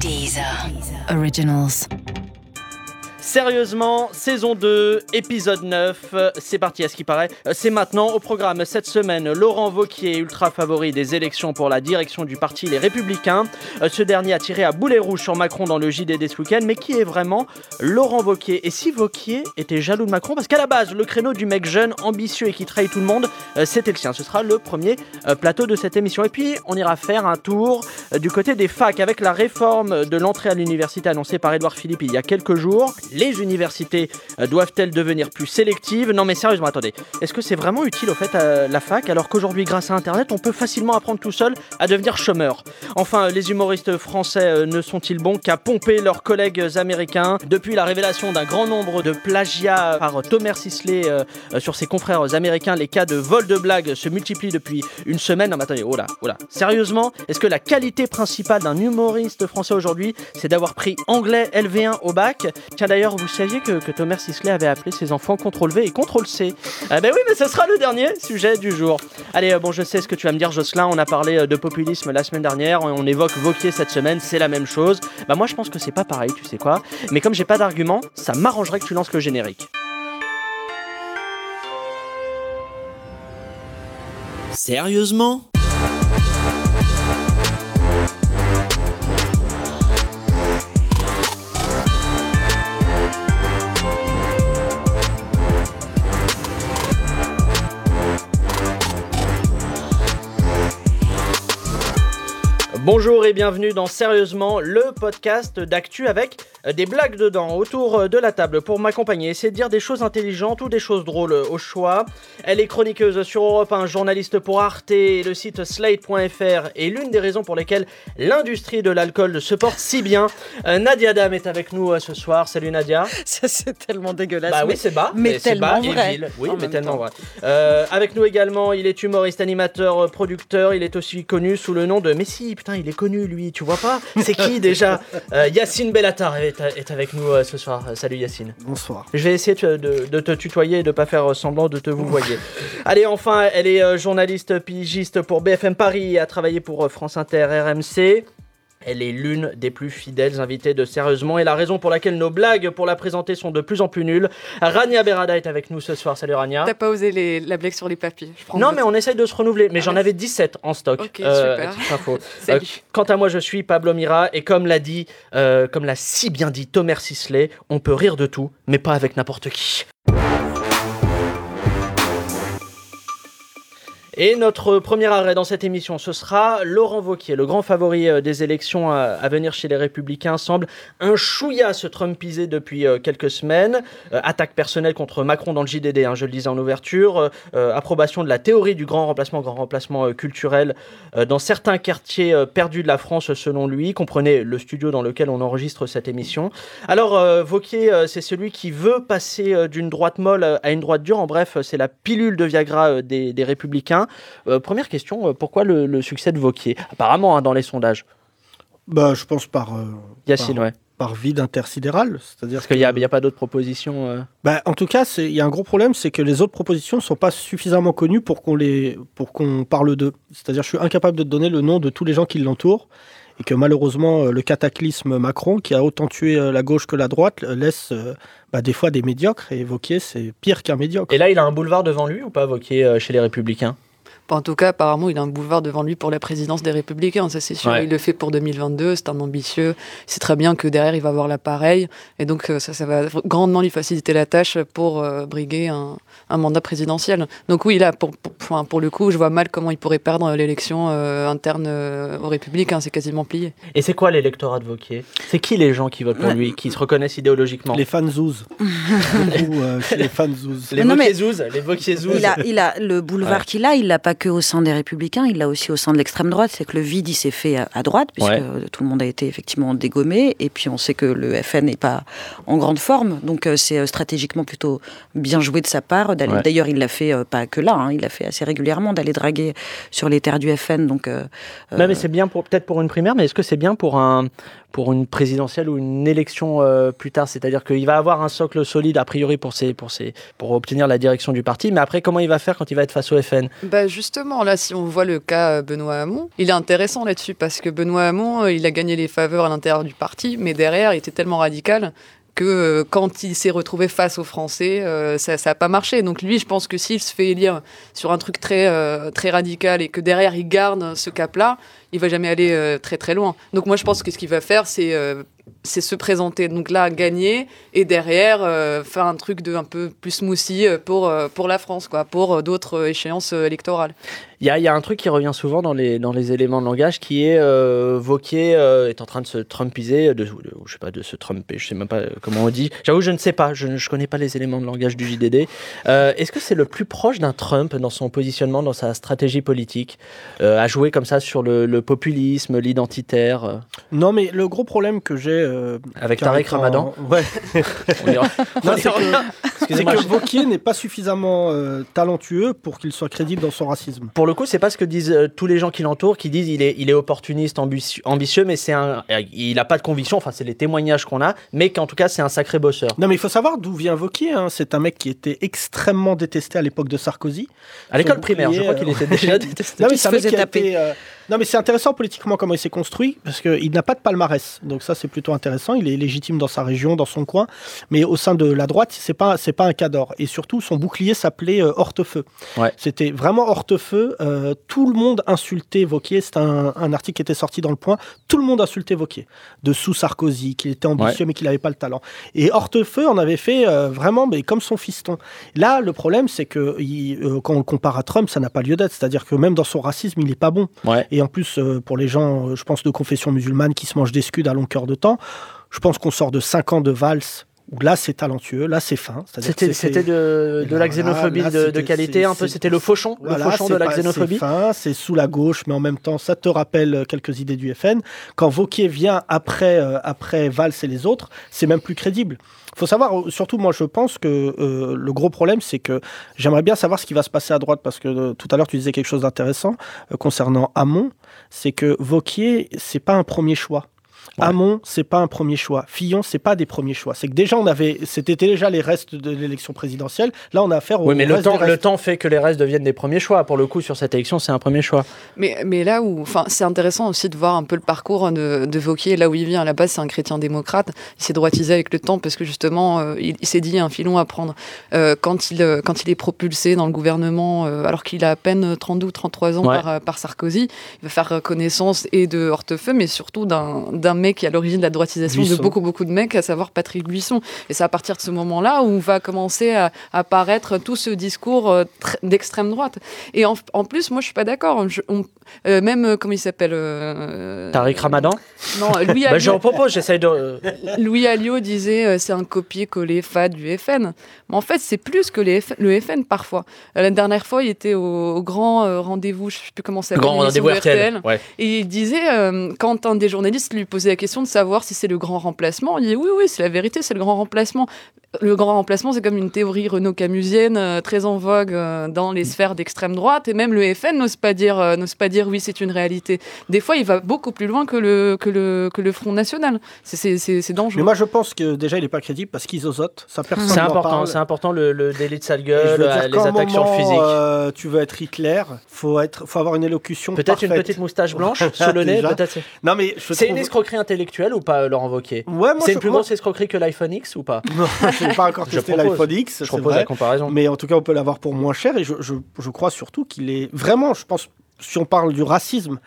Deezer. Originals. Sérieusement, saison 2, épisode 9, c'est parti à ce qui paraît. C'est maintenant au programme cette semaine Laurent Vauquier, ultra favori des élections pour la direction du parti Les Républicains. Ce dernier a tiré à boulet rouge sur Macron dans le JDD ce week-end, mais qui est vraiment Laurent Vauquier? Et si Vauquier était jaloux de Macron? Parce qu'à la base, le créneau du mec jeune, ambitieux et qui trahit tout le monde, c'était le sien. Ce sera le premier plateau de cette émission. Et puis, on ira faire un tour du côté des facs avec la réforme de l'entrée à l'université annoncée par Édouard Philippe il y a quelques jours les universités euh, doivent-elles devenir plus sélectives? Non mais sérieusement, attendez, est-ce que c'est vraiment utile au fait à la fac alors qu'aujourd'hui grâce à Internet on peut facilement apprendre tout seul à devenir chômeur? Enfin, les humoristes français euh, ne sont-ils bons qu'à pomper leurs collègues américains? Depuis la révélation d'un grand nombre de plagiats par Thomas Sisley euh, sur ses confrères américains, les cas de vol de blagues se multiplient depuis une semaine. Non mais attendez, oh là, oh. Sérieusement, est-ce que la qualité principale d'un humoriste français aujourd'hui, c'est d'avoir pris anglais LV1 au bac? Tiens d'ailleurs, vous saviez que, Thomas Sisley avait appelé ses enfants CTRL V et CTRL C Ah ben oui, mais ce sera le dernier sujet du jour. Allez, euh, bon, je sais ce que tu vas me dire, Jocelyn. On a parlé euh, de populisme la semaine dernière, on évoque Vauquier cette semaine, c'est la même chose. Bah moi, je pense que c'est pas pareil, tu sais quoi. Mais comme j'ai pas d'argument, ça m'arrangerait que tu lances le générique. Sérieusement? Bonjour et bienvenue dans Sérieusement, le podcast d'actu avec euh, des blagues dedans autour euh, de la table pour m'accompagner, essayer de dire des choses intelligentes ou des choses drôles au choix. Elle est chroniqueuse sur Europe 1, journaliste pour Arte et le site slate.fr et l'une des raisons pour lesquelles l'industrie de l'alcool se porte si bien. Euh, Nadia Dam est avec nous ce soir. Salut Nadia. Ça c'est tellement dégueulasse. Bah oui, c'est bas, mais, tellement vrai. Oui, mais tellement vrai. avec nous également, il est humoriste, animateur, producteur. Il est aussi connu sous le nom de Messi. Putain, il est connu lui, tu vois pas C'est qui déjà euh, Yacine Bellatar est, avec nous euh, ce soir. Euh, salut Yacine. Bonsoir. Je vais essayer de, te tutoyer et de pas faire semblant de te vous voyer. Allez, enfin, elle est journaliste pigiste pour BFM Paris et a travaillé pour France Inter RMC. Elle est l'une des plus fidèles invitées de Sérieusement et la raison pour laquelle nos blagues pour la présenter sont de plus en plus nulles. Rania Berada est avec nous ce soir. Salut Rania. T'as pas osé les, la blague sur les papiers. non, mais on essaye de se renouveler. Mais j'en avais 17 en stock. Ok, euh, super. Euh, quant à moi, je suis Pablo Mira et comme l'a dit, euh, comme l'a si bien dit Thomas Sisley, on peut rire de tout, mais pas avec n'importe qui. Et notre premier arrêt dans cette émission, ce sera Laurent Vauquier, le grand favori euh, des élections à venir chez les Républicains, semble un chouïa se trumpiser depuis euh, quelques semaines. Euh, attaque personnelle contre Macron dans le JDD, hein, je le disais en ouverture. approbation de la théorie du grand remplacement, grand remplacement culturel dans certains quartiers perdus de la France, selon lui. Comprenez le studio dans lequel on enregistre cette émission. Alors, Vauquier, c'est celui qui veut passer d'une droite molle à une droite dure. En bref, c'est la pilule de Viagra des Républicains. Euh, première question, euh, pourquoi le, succès de Vauquier? Apparemment, hein, dans les sondages. Bah, je pense par. Euh, Yacine, par, ouais. Par vide intersidéral. C'est-à-dire Parce qu'il n'y a, pas d'autres propositions bah, En tout cas, il y a un gros problème, c'est que les autres propositions ne sont pas suffisamment connues pour qu'on qu'on parle d'eux. C'est-à-dire je suis incapable de te donner le nom de tous les gens qui l'entourent et que malheureusement le cataclysme Macron, qui a autant tué la gauche que la droite, laisse bah, des fois des médiocres, et Vauquier, c'est pire qu'un médiocre. Et là, il a un boulevard devant lui ou pas, Vauquier, chez les Républicains? En tout cas, apparemment, il a un boulevard devant lui pour la présidence des Républicains, ça c'est sûr. Il le fait pour 2022, c'est un ambitieux. C'est très bien que derrière, il va avoir l'appareil. Et donc, euh, ça, ça va grandement lui faciliter la tâche pour euh, briguer un, mandat présidentiel. Donc oui, là, pour, pour, pour, le coup, je vois mal comment il pourrait perdre l'élection euh, interne aux Républicains. C'est quasiment plié. Et c'est quoi l'électorat de Vauquier? C'est qui les gens qui votent pour lui, qui se reconnaissent idéologiquement? Les fans zouz. les fans zouz. Les Vauquier zouz. Les Vauquier zouz. Il a, il a le boulevard qu'il a, il l'a pas que au sein des Républicains, il l'a aussi au sein de l'extrême droite. C'est que le vide, il s'est fait à, droite, puisque tout le monde a été effectivement dégommé. Et puis on sait que le FN n'est pas en grande forme. Donc euh, c'est euh, stratégiquement plutôt bien joué de sa part. D'ailleurs, il l'a fait euh, pas que là, hein, il l'a fait assez régulièrement d'aller draguer sur les terres du FN. Donc, non, mais c'est bien peut-être pour une primaire, mais est-ce que c'est bien pour un, pour une présidentielle ou une élection euh, plus tard? C'est-à-dire qu'il va avoir un socle solide a priori pour, ses, pour, ses, pour obtenir la direction du parti, mais après comment il va faire quand il va être face au FN bah justement, là, si on voit le cas Benoît Hamon, il est intéressant là-dessus parce que Benoît Hamon, il a gagné les faveurs à l'intérieur du parti, mais derrière, il était tellement radical que euh, quand il s'est retrouvé face aux Français, euh, ça n'a pas marché. Donc lui, je pense que s'il se fait élire sur un truc très, euh, très radical et que derrière il garde ce cap-là, il va jamais aller très très loin. Donc moi, je pense que ce qu'il va faire, c'est c'est se présenter donc là gagner et derrière faire un truc de un peu plus smoothie pour pour la France quoi pour d'autres échéances électorales il y a, un truc qui revient souvent dans les, dans les éléments de langage qui est euh, Vauquier euh, est en train de se trumpiser, de, je sais pas, de se trumper, je sais même pas euh, comment on dit. J'avoue, je ne sais pas, je ne connais pas les éléments de langage du JDD. Euh, est-ce que c'est le plus proche d'un Trump dans son positionnement, dans sa stratégie politique, à jouer comme ça sur le, populisme, l'identitaire Non, mais le gros problème que j'ai. Avec Tarek Ramadan Ouais. c'est que, Vauquier n'est pas suffisamment talentueux pour qu'il soit crédible dans son racisme. Pour le coup, c'est pas ce que disent euh, tous les gens qui l'entourent, qui disent il est, il est opportuniste, ambitieux, mais c'est un, il a pas de conviction. Enfin, c'est les témoignages qu'on a, mais qu'en tout cas, c'est un sacré bosseur. Non, mais il faut savoir d'où vient Vauquier. Hein. C'est un mec qui était extrêmement détesté à l'époque de Sarkozy. À l'école primaire, je crois qu'il était déjà détesté. non, mais ça faisait taper. Euh, non, mais c'est intéressant politiquement comment il s'est construit, parce qu'il n'a pas de palmarès. Donc ça, c'est plutôt intéressant. Il est légitime dans sa région, dans son coin. Mais au sein de la droite, c'est pas, c'est pas un cadre. Et surtout, son bouclier s'appelait euh, Hortefeux. Ouais. C'était vraiment Hortefeux. Euh, tout le monde insultait Vauquier. C'est un, article qui était sorti dans le point. Tout le monde insultait Vauquier. De sous Sarkozy, qu'il était ambitieux, mais qu'il n'avait pas le talent. Et Hortefeux en avait fait euh, vraiment mais comme son fiston. Là, le problème, c'est que quand on le compare à Trump, ça n'a pas lieu d'être. C'est-à-dire que même dans son racisme, il n'est pas bon. Ouais. Et en plus, euh, pour les gens, euh, je pense, de confession musulmane qui se mangent des scuds à longueur de temps, je pense qu'on sort de 5 ans de valse où là c'est talentueux, là c'est fin. C'était de, de, la xénophobie de, qualité, un peu, c'était le fauchon, le fauchon de la xénophobie. C'est fin, c'est sous la gauche, mais en même temps ça te rappelle euh, quelques idées du FN. Quand Vauquier vient après, après Valls et les autres, c'est même plus crédible. Il faut savoir, surtout moi je pense que le gros problème c'est que j'aimerais bien savoir ce qui va se passer à droite parce que tout à l'heure tu disais quelque chose d'intéressant concernant Hamon c'est que Vauquier, c'est pas un premier choix. Hamon, c'est pas un premier choix. Fillon, c'est pas des premiers choix. C'est que déjà, on avait, c'était déjà les restes de l'élection présidentielle. Là, on a affaire au. Oui, mais le temps, le temps fait que les restes deviennent des premiers choix. Pour le coup, sur cette élection, c'est un premier choix. Mais, mais là où, enfin, c'est intéressant aussi de voir un peu le parcours de, de Vauquier, là où il vient. À la base, c'est un chrétien démocrate. Il s'est droitisé avec le temps parce que justement, euh, il, s'est dit un filon à prendre. Euh, quand, il, euh, quand il est propulsé dans le gouvernement, alors qu'il a à peine 32 ou 33 ans par, par, Sarkozy, il va faire connaissance et de Hortefeux, mais surtout d'un mec qui est à l'origine de la droitisation de beaucoup, beaucoup de mecs, à savoir Patrick Buisson. Et c'est à partir de ce moment-là où va commencer à apparaître tout ce discours euh, d'extrême droite. Et en, plus, moi, je suis pas d'accord. Euh, même, euh, comment il s'appelle Tariq Ramadan Non, Louis bah, Alliot. propose, j'essaye de. Louis Alliot disait c'est un copier-coller fade du FN. Mais en fait, c'est plus que les le FN parfois. la dernière fois, il était au, grand rendez-vous, je sais plus comment ça s'appelle. Grand rendez-vous RTL. Et il disait, quand un des journalistes lui posait la question de savoir si c'est le grand remplacement. Il dit oui, oui, c'est la vérité, c'est le grand remplacement le grand remplacement, c'est comme une théorie Renault-Camusienne euh, très en vogue euh, dans les sphères d'extrême droite, et même le FN n'ose pas dire, euh, n'ose pas dire oui, c'est une réalité. Des fois, il va beaucoup plus loin que le, que le, que le Front National. C'est dangereux. Mais moi, je pense que déjà, il n'est pas crédible parce qu'ils osotent. Ça personne C'est important, c'est important le, le, délit de sale gueule, les attaques sur le physique. tu veux être Hitler, faut être, faut avoir une élocution. Peut-être une petite moustache blanche sous le nez. Peut-être. Non mais c'est une escroquerie intellectuelle ou pas, Laurent Wauquiez? Ouais, c'est une plus grosse escroquerie que l'iPhone X ou pas? N'ai pas encore testé l'iPhone X. Je propose la comparaison. Mais en tout cas, on peut l'avoir pour moins cher. Et je, je, je crois surtout qu'il est vraiment, je pense, si on parle du racisme,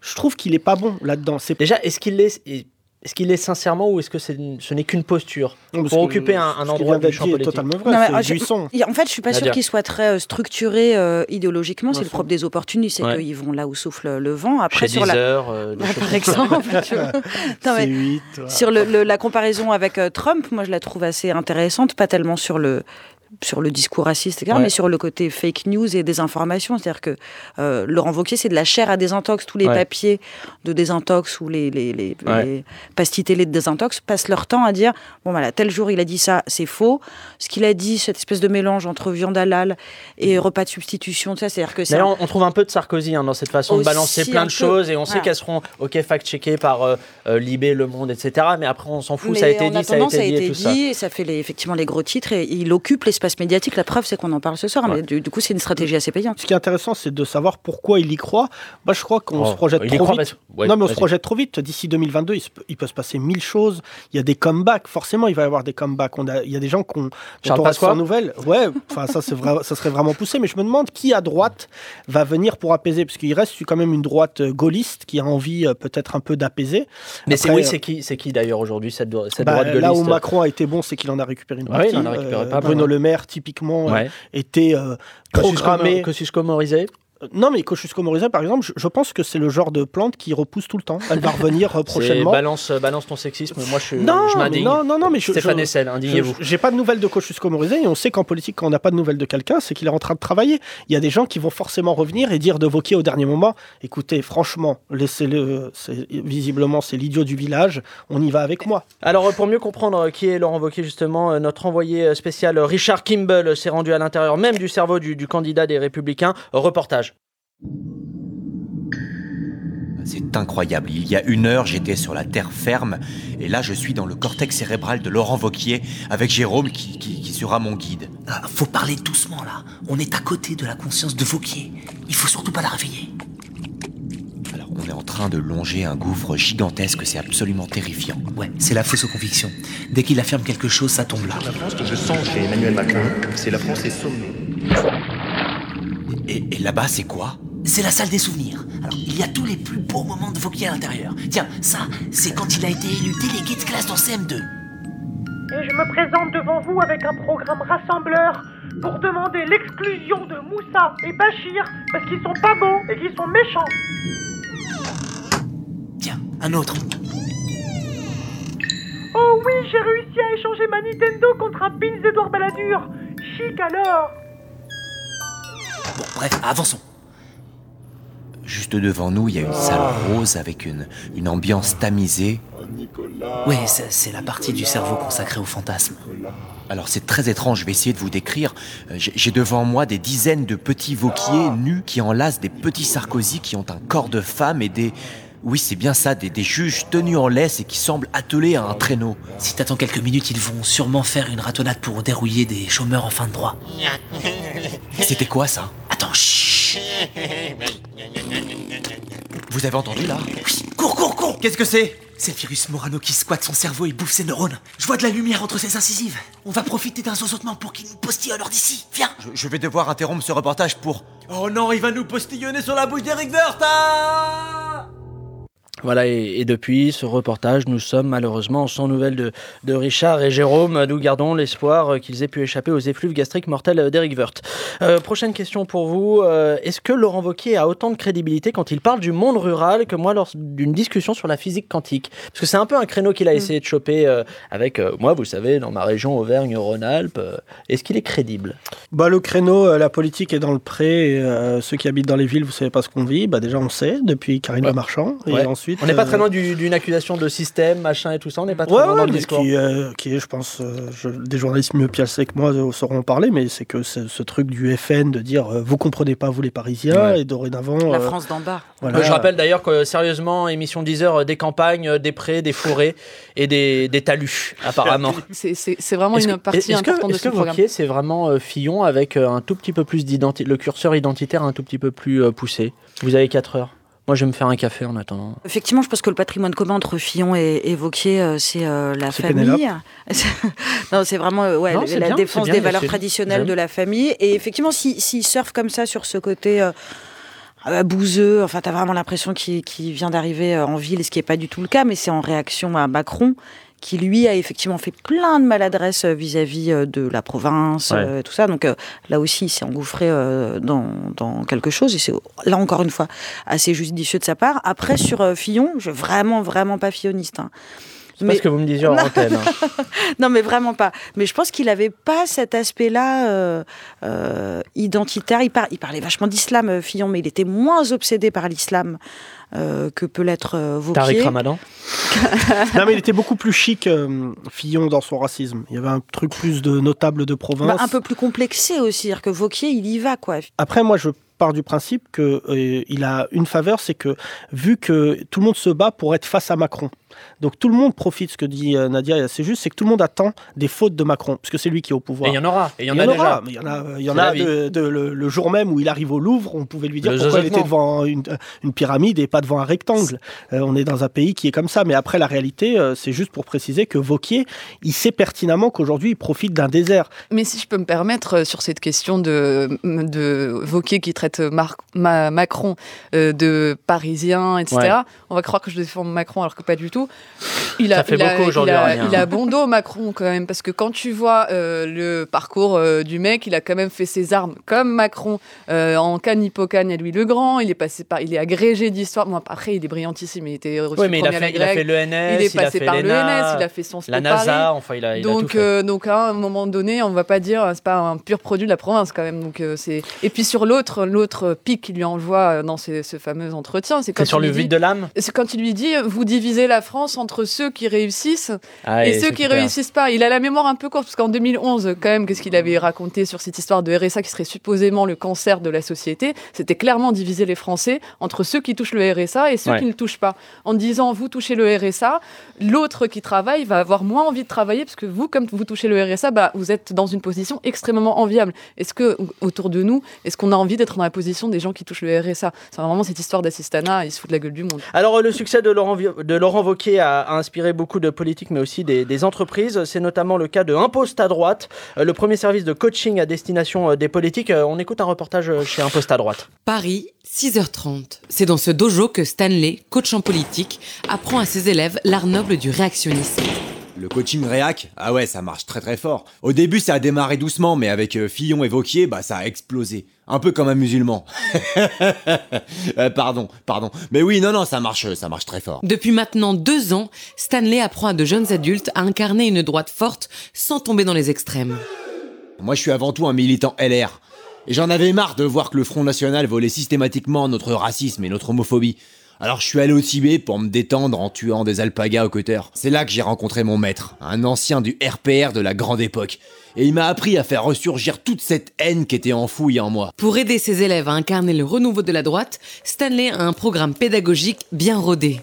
je trouve qu'il est pas bon là-dedans. Déjà, est-ce qu'il est est-ce qu'il est sincèrement ou est-ce que c'est, ce n'est qu'une posture pour occuper un, un endroit du champ politique totalement vrai. Non, mais, en fait, je suis pas sûr qu'il soit très euh, structuré euh, idéologiquement. C'est le propre des opportunistes, c'est qu'ils vont là où souffle le vent. Après, sur la... euh, par exemple, sur le, la comparaison avec Trump, moi, je la trouve assez intéressante, pas tellement sur le sur le discours raciste, etc., mais sur le côté fake news et désinformation. C'est-à-dire que euh, Laurent Wauquiez, c'est de la chair à désintox. Tous les papiers de désintox ou les, les, les, pastilles télé de désintox passent leur temps à dire bon, voilà, tel jour il a dit ça, c'est faux. Ce qu'il a dit, cette espèce de mélange entre viande halal et repas de substitution, c'est-à-dire que c'est. on trouve un peu de Sarkozy hein, dans cette façon de balancer plein de choses et on sait qu'elles seront, ok, fact-checkées par euh, euh, Libé, Le Monde, etc. Mais après, on s'en fout, ça a été dit, ça a été, dit, et tout ça. ça fait les, effectivement les gros titres et il occupe les l'espace médiatique. La preuve, c'est qu'on en parle ce soir. Mais du, coup, c'est une stratégie assez payante. Ce qui est intéressant, c'est de savoir pourquoi il y croit. Bah, je crois qu'on oh, se projette trop vite. non, mais on se projette trop vite. D'ici 2022, il, peut se passer mille choses. Il y a des comebacks. Forcément, il va y avoir des comebacks. On a, il y a des gens qui ont sans nouvelles. Ouais, enfin, ça, c'est vrai, ça serait vraiment poussé. Mais je me demande qui à droite va venir pour apaiser. Parce qu'il reste quand même une droite euh, gaulliste qui a envie euh, peut-être un peu d'apaiser. Mais c'est oui, c'est qui, c'est qui d'ailleurs aujourd'hui cette, cette bah, droite gaulliste Là où Macron a été bon, c'est qu'il en a récupéré une partie. Euh, Bruno Le Typiquement, était programmé. Kosciusko Morizet non, mais Kosciusko Morizet, par exemple, je, pense que c'est le genre de plante qui repousse tout le temps. Elle va revenir euh, prochainement. Balance, euh, balance ton sexisme. Moi, je, non, je m'indigne. Non, non, non, mais je, Stéphane Essel, indignez-vous. J'ai pas de nouvelles de Kosciusko Morizet et on sait qu'en politique, quand on n'a pas de nouvelles de quelqu'un, c'est qu'il est en train de travailler. Il y a des gens qui vont forcément revenir et dire de Vauquier au dernier moment écoutez, franchement, laissez-le. Visiblement, c'est l'idiot du village. On y va avec moi. Alors, pour mieux comprendre qui est Laurent Vauquier, justement, notre envoyé spécial Richard Kimball s'est rendu à l'intérieur même du cerveau du, du candidat des Républicains. Reportage. C'est incroyable. Il y a une heure, j'étais sur la terre ferme, et là, je suis dans le cortex cérébral de Laurent Vauquier, avec Jérôme qui, sera mon guide. Ah, faut parler doucement là. On est à côté de la conscience de Vauquier. Il faut surtout pas la réveiller. Alors, on est en train de longer un gouffre gigantesque, c'est absolument terrifiant. Ouais, c'est la fausse aux convictions. Dès qu'il affirme quelque chose, ça tombe là. La France que je sens chez Emmanuel Macron, c'est la France sommée. Et, et là-bas, c'est quoi? C'est la salle des souvenirs. Alors, il y a tous les plus beaux moments de Vauquier à l'intérieur. Tiens, ça, c'est quand il a été élu délégué de classe dans CM2. Et je me présente devant vous avec un programme rassembleur pour demander l'exclusion de Moussa et Bachir parce qu'ils sont pas beaux et qu'ils sont méchants. Tiens, un autre. Oh oui, j'ai réussi à échanger ma Nintendo contre un pins d'Edouard Balladur. Chic alors. Bon, bref, avançons. Juste devant nous, il y a une salle rose avec une, une ambiance tamisée. Oui, c'est la partie du cerveau consacrée au fantasme. Alors c'est très étrange, je vais essayer de vous décrire. Euh, j'ai devant moi des dizaines de petits vauquiers nus qui enlacent des petits Sarkozy qui ont un corps de femme et des... Oui, c'est bien ça, des, des, juges tenus en laisse et qui semblent attelés à un traîneau. Si t'attends quelques minutes, ils vont sûrement faire une ratonnade pour dérouiller des chômeurs en fin de droit. C'était quoi ça? Attends, chut vous avez entendu là Cours, cours, cours Qu'est-ce que c'est C'est le virus Morano qui squatte son cerveau et bouffe ses neurones. Je vois de la lumière entre ses incisives. On va profiter d'un zozotement pour qu'il nous postille alors d'ici. Viens je, vais devoir interrompre ce reportage pour... Oh non, il va nous postillonner sur la bouche d'Eric Werth voilà, et, depuis ce reportage, nous sommes malheureusement sans nouvelles de, de Richard et Jérôme. Nous gardons l'espoir qu'ils aient pu échapper aux effluves gastriques mortels d'Eric Wirth. Euh, prochaine question pour vous. Euh, est-ce que Laurent Wauquiez a autant de crédibilité quand il parle du monde rural que moi lors d'une discussion sur la physique quantique? Parce que c'est un peu un créneau qu'il a mm. essayé de choper euh, avec moi, vous savez, dans ma région Auvergne-Rhône-Alpes. Est-ce qu'il est crédible? Bah, Le créneau, la politique est dans le pré. ceux qui habitent dans les villes, vous savez pas ce qu'on vit. Bah, déjà, on sait depuis Karine Le Marchand. Et ensuite, on n'est pas très loin d'une accusation de système, machin et tout ça. On n'est pas très loin dans le discours. Qui, euh, qui est, je pense, euh, des journalistes mieux piacés que moi sauront en parler, mais c'est que ce truc du FN de dire euh, vous comprenez pas, vous les Parisiens, et dorénavant. La France d'en bas. Je rappelle d'ailleurs que, sérieusement, émission 10 heures, des campagnes, des prés, des forêts et des, des talus, apparemment. c'est vraiment une partie importante de ce programme. Est-ce que c'est vraiment Fillon avec un tout petit peu plus d'identité, le curseur identitaire un tout petit peu plus poussé? Vous avez 4 heures. Moi, je vais me faire un café en attendant. Effectivement, je pense que le patrimoine commun entre Fillon et, Vauquier, euh, c'est euh, la famille. non, c'est vraiment euh, ouais, la défense des valeurs traditionnelles de la famille. Et effectivement, s'il si, surfe comme ça sur ce côté bouseux, enfin, tu as vraiment l'impression qu'il vient d'arriver en ville, ce qui n'est pas du tout le cas, mais c'est en réaction à Macron qui lui a effectivement fait plein de maladresses euh, vis-à-vis euh, de la province, euh, tout ça. Donc là aussi, il s'est engouffré dans, dans, quelque chose, et c'est là encore une fois assez judicieux de sa part. Après, sur Fillon, je vraiment, vraiment pas filloniste. Hein. C'est pas ce que vous me disiez en antenne. Hein. non, mais vraiment pas. Mais je pense qu'il n'avait pas cet aspect-là identitaire. Il, il, parlait vachement d'islam, Fillon, mais il était moins obsédé par l'islam euh, que peut l'être euh, Vauquier. Tariq Ramadan Non, mais il était beaucoup plus chic, euh, Fillon, dans son racisme. Il y avait un truc plus de notable de province. Bah, un peu plus complexé aussi, c'est-à-dire que Vauquier, il y va, quoi. Après, moi, je pars du principe qu'il il a une faveur, c'est que vu que tout le monde se bat pour être face à Macron, Donc tout le monde profite, ce que dit euh, Nadia, c'est juste, c'est que tout le monde attend des fautes de Macron, parce que c'est lui qui est au pouvoir. Et il y en aura, et il y en a déjà. il y en a, il y en a de, le, jour même où il arrive au Louvre, on pouvait lui dire pourquoi il était devant une, pyramide et pas devant un rectangle. Euh, on est dans un pays qui est comme ça, mais après la réalité, euh, c'est juste pour préciser que Vauquier, il sait pertinemment qu'aujourd'hui il profite d'un désert. Mais si je peux me permettre sur cette question de, de Vauquier qui traite Macron de parisien, etc., on va croire que je défends Macron alors que pas du tout. Il a, fait beaucoup aujourd'hui. Il, a bon dos, Macron, quand même, parce que quand tu vois euh, le parcours euh, du mec, il a quand même fait ses armes comme Macron euh, en Cannes Hippocane à Louis le Grand. Il est passé par, il est agrégé d'histoire. Bon, après, il est brillantissime. Il était reçu oui, mais il a, fait, il a fait l'ENS, il est passé par l'ENS, il a fait son la NASA, enfin, il a, donc, a tout fait. donc, à un moment donné, on va pas dire, c'est pas un pur produit de la province quand même. Donc, c'est et puis sur l'autre, l'autre pic qu'il lui envoie dans ce fameux entretien, c'est quand sur le vide de l'âme? C'est quand il lui dit, vous divisez la France entre ceux qui réussissent ah, et, ceux qui réussissent pas. Il a la mémoire un peu courte parce qu'en 2011, quand même, qu'est-ce qu'il avait raconté sur cette histoire de RSA qui serait supposément le cancer de la société? C'était clairement diviser les Français entre ceux qui touchent le RSA et ceux qui ne le touchent pas. En disant vous touchez le RSA, l'autre qui travaille va avoir moins envie de travailler parce que vous, comme vous touchez le RSA, bah, vous êtes dans une position extrêmement enviable. Est-ce que autour de nous, est-ce qu'on a envie d'être dans la position des gens qui touchent le RSA C'est vraiment cette histoire d'assistanat, il se fout de la gueule du monde. Alors le succès de Laurent, de Laurent Wauquiez a, inspiré beaucoup de politiques, mais aussi des, entreprises. C'est notamment le cas de Imposte à droite, euh, le premier service de coaching à destination euh, des politiques. Euh, on écoute un reportage chez Imposte à droite. Paris, 6h30. C'est dans ce dojo que Stanley, coach en politique, apprend à ses élèves l'art noble du réactionnisme. Le coaching réac, ah ouais, ça marche très très fort. Au début, ça a démarré doucement, mais avec Fillon et Vauquier, bah ça a explosé. Un peu comme un musulman. Euh, pardon, pardon. Mais oui, non, non, ça marche, ça marche très fort. Depuis maintenant deux ans, Stanley apprend à de jeunes adultes à incarner une droite forte sans tomber dans les extrêmes. Moi, je suis avant tout un militant LR. Et j'en avais marre de voir que le Front National volait systématiquement notre racisme et notre homophobie. Alors je suis allé au Tibet pour me détendre en tuant des alpagas au cutter. C'est là que j'ai rencontré mon maître, un ancien du RPR de la grande époque. Et il m'a appris à faire ressurgir toute cette haine qui était enfouie en moi. Pour aider ses élèves à incarner le renouveau de la droite, Stanley a un programme pédagogique bien rodé.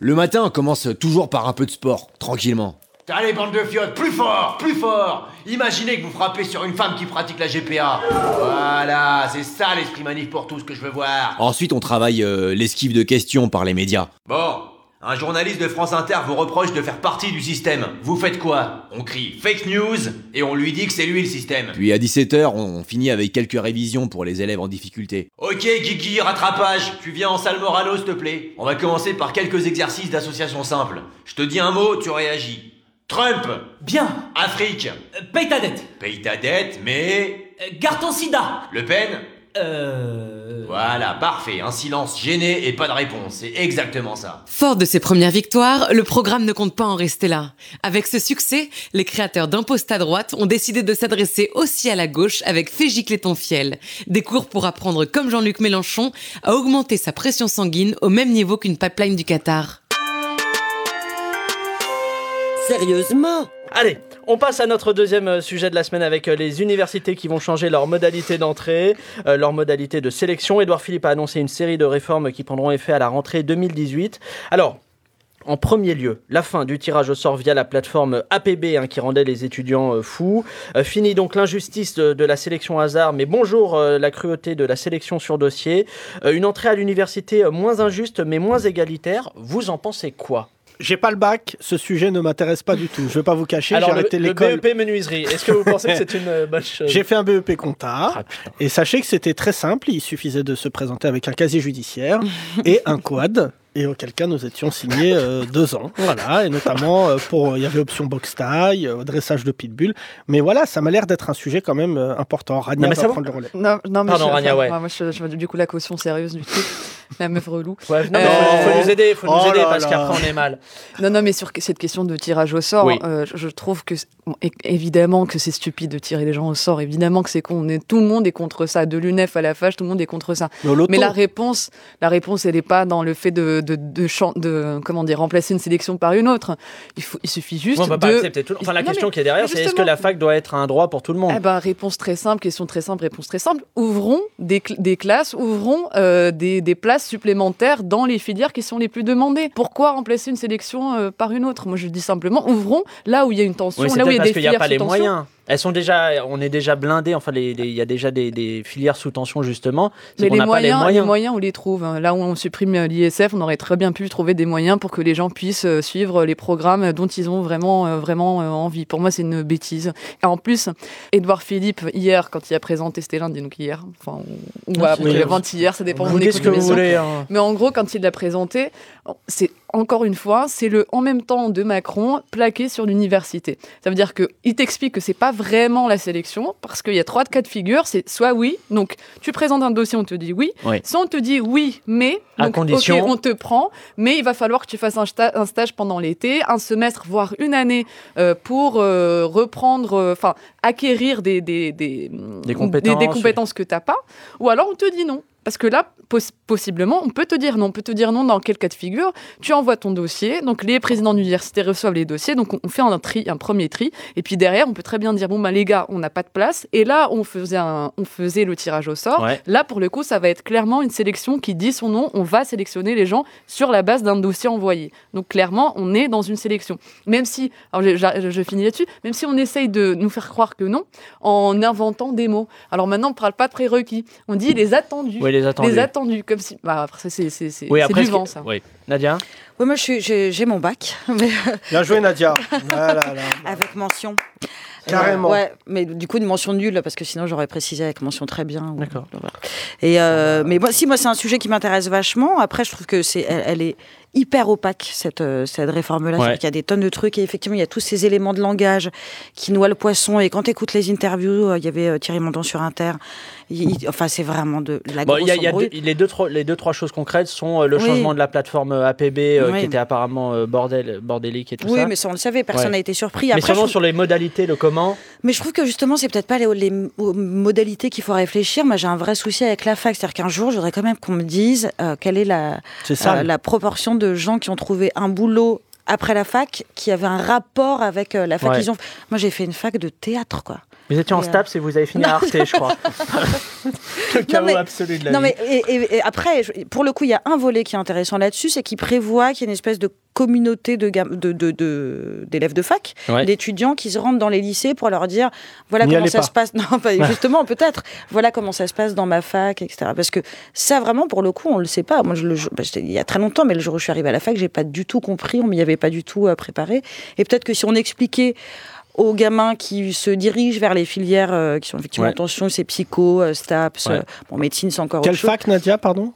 Le matin, on commence toujours par un peu de sport, tranquillement. Allez, bande de fiottes, plus fort, plus fort Imaginez que vous frappez sur une femme qui pratique la GPA. Voilà, c'est ça l'esprit manif pour tous que je veux voir. Ensuite, on travaille euh, l'esquive de questions par les médias. Bon, un journaliste de France Inter vous reproche de faire partie du système. Vous faites quoi? On crie fake news et on lui dit que c'est lui le système. Puis à 17h, on finit avec quelques révisions pour les élèves en difficulté. Ok, Guigui, rattrapage. Tu viens en salle Morano, s'il te plaît. On va commencer par quelques exercices d'association simple. Je te dis un mot, tu réagis. Trump. Bien. Afrique. Euh, Paye ta dette. Paye ta dette, mais... Euh, garde ton sida. Le Pen. Euh... Voilà, parfait, un silence gêné et pas de réponse, c'est exactement ça. Fort de ses premières victoires, le programme ne compte pas en rester là. Avec ce succès, les créateurs d'Impost à droite ont décidé de s'adresser aussi à la gauche avec Fais gicler ton fiel, des cours pour apprendre comme Jean-Luc Mélenchon à augmenter sa pression sanguine au même niveau qu'une pipeline du Qatar. Sérieusement Allez, on passe à notre deuxième euh, sujet de la semaine avec euh, les universités qui vont changer leur modalité d'entrée, euh, leur modalité de sélection. Édouard Philippe a annoncé une série de réformes qui prendront effet à la rentrée 2018. Alors, en premier lieu, la fin du tirage au sort via la plateforme APB hein, qui rendait les étudiants fous. fini donc l'injustice de, la sélection hasard, mais bonjour la cruauté de la sélection sur dossier. une entrée à l'université moins injuste mais moins égalitaire. Vous en pensez quoi? J'ai pas le bac, ce sujet ne m'intéresse pas du tout. Je vais pas vous cacher, j'ai arrêté l'école. Le BEP menuiserie, est-ce que vous pensez que c'est une euh, bonne chose J'ai fait un BEP compta ah, et sachez que c'était très simple, il suffisait de se présenter avec un casier judiciaire et un quad et auquel cas nous étions signés euh, deux ans. Voilà, et notamment euh, pour il y avait option box taille, dressage de pitbull. Mais voilà, ça m'a l'air d'être un sujet quand même important. Rania va prendre le relais. Non, non mais Pardon, Rania, ouais. Moi, je, du coup la caution sérieuse du truc. la meuf relou. Ouais, non, faut nous aider, faut nous oh aider parce qu'après on est mal. Non, non, mais sur cette question de tirage au sort, euh, je trouve que évidemment que c'est stupide de tirer les gens au sort. Évidemment que c'est con. est, tout le monde est contre ça. De l'UNEF à la fâche, tout le monde est contre ça. Mais, la réponse, la réponse, elle n'est pas dans le fait de, de, de, de, comment dire, remplacer une sélection par une autre. Il, faut, il suffit juste on va pas accepter tout... Enfin, la question qui est derrière, c'est est-ce que la fac doit être un droit pour tout le monde? Eh ben, réponse très simple, question très simple, réponse très simple. Ouvrons des, des classes, ouvrons euh, des, des places places supplémentaires dans les filières qui sont les plus demandées. Pourquoi remplacer une sélection euh, par une autre? Moi, je dis simplement, ouvrons là où il y a une tension, Oui, là où il y a des parce qu'il n'y a filières pas les tension. moyens. Elles sont déjà, on est déjà blindé. Enfin, les- les- il y a déjà des, des filières sous tension justement. Mais les n'a pas moyens, les les moyens. moyens, on les trouve. hein. Là où on supprime euh, l'ISF, on aurait très bien pu trouver des moyens pour que les gens puissent euh, suivre les programmes dont ils ont vraiment, euh, vraiment envie. Pour moi, c'est une bêtise. Et en plus, Édouard Philippe, hier, quand il a présenté, c'était lundi, donc hier, enfin, ou Ah, avant-hier, ça dépend Vous on ce que vous voulez, hein. Mais en gros, quand il l'a présenté, c'est encore une fois, c'est le en même temps de Macron plaqué sur l'université. Ça veut dire que il t'explique que c'est pas vraiment la sélection parce qu'il y a trois cas de figure. C'est soit oui, donc tu présentes un dossier, on te dit oui. Oui. Soit on te dit oui, mais À condition- on te prend, mais il va falloir que tu fasses un, sta- un stage pendant l'été, un semestre, voire une année euh, pour euh, reprendre, euh, enfin acquérir des des, des, Des compétences, des compétences que t'as pas. Ou alors on te dit non. Parce que là, pos- possiblement, on peut te dire non. On peut te dire non dans quel cas de figure. Tu envoies ton dossier. Donc, les présidents d'université reçoivent les dossiers. Donc, on, on fait un tri, un premier tri. Et puis derrière, on peut très bien dire bon, bah, les gars, on n'a pas de place. Et là, on faisait, un- on faisait le tirage au sort. Ouais. Là, pour le coup, ça va être clairement une sélection qui dit son nom. On va sélectionner les gens sur la base d'un dossier envoyé. Donc, clairement, on est dans une sélection. Même si, alors je, je- je finis là-dessus, même si on essaye de nous faire croire que non, en inventant des mots. Alors maintenant, on ne parle pas de prérequis. On dit les attendus. Oui, les attendus. Les attendus, comme si. Bah, après, ça, c'est c'est- c'est- Oui, du vent, ça. Oui. Nadia Oui, moi, je suis- j'ai j'ai mon bac. mais- Bien joué, Nadia. Ah là là. Avec mention. Carrément. Euh, ouais, mais du coup, une mention nulle, parce que sinon, j'aurais précisé avec mention très bien. ou- D'accord. Et euh, mais moi, si, moi, c'est un sujet qui m'intéresse vachement. Après, je trouve que c'est, elle, elle est hyper opaque, cette, euh, cette réforme-là. Ouais. Qu'il y a des tonnes de trucs et effectivement, il y a tous ces éléments de langage qui noient le poisson. Et quand tu écoutes les interviews, euh, il y avait euh, Thierry Monton sur Inter. Il- il- enfin, c'est vraiment de la grosse il y a, il y a embrouille. deux- les, deux, trois, les deux, trois choses concrètes sont le Oui. changement de la plateforme APB euh, Oui. qui était apparemment bordel, bordélique et tout Oui, ça. mais ça, on le savait, personne Ouais. n'a été surpris. Mais seulement sur les modalités, le comment. Mais je trouve que justement, c'est peut-être pas les, les mo- modalités qu'il faut réfléchir. Moi, j'ai un vrai souci avec la fac. C'est-à-dire qu'un jour, je voudrais quand même qu'on me dise euh, quelle est la, ça. euh, la proportion de gens qui ont trouvé un boulot après la fac qui avait un rapport avec euh, la fac Ouais. qu'ils ont. Moi, j'ai fait une fac de théâtre, quoi. Vous étiez en euh, STAPS et vous avez fini à Arte, je crois. le chaos mais- absolu de la Non, vie. mais et, et- et après, je- pour le coup, il y a un volet qui est intéressant là-dessus, c'est qu'il prévoit qu'il y ait une espèce de communauté de gam- de- de- de- d'élèves de, fac, Ouais. d'étudiants qui se rendent dans les lycées pour leur dire voilà comment ça pas. se passe. Non, pas- justement, peut-être. Voilà comment ça se passe dans ma fac, etc. Parce que ça, vraiment, pour le coup, on le sait pas. Moi, je le, bah, il y a très longtemps, mais le jour où je suis arrivée à la fac, j'ai pas du tout compris. On m'y avait pas du tout euh, préparé. Et peut-être que si on expliquait aux gamins qui se dirigent vers les filières euh, qui sont effectivement Ouais. en tension, c'est psycho, euh, STAPS, Ouais. euh, bon, médecine, c'est encore Quelle autre chose. fac, Nadia, pardon?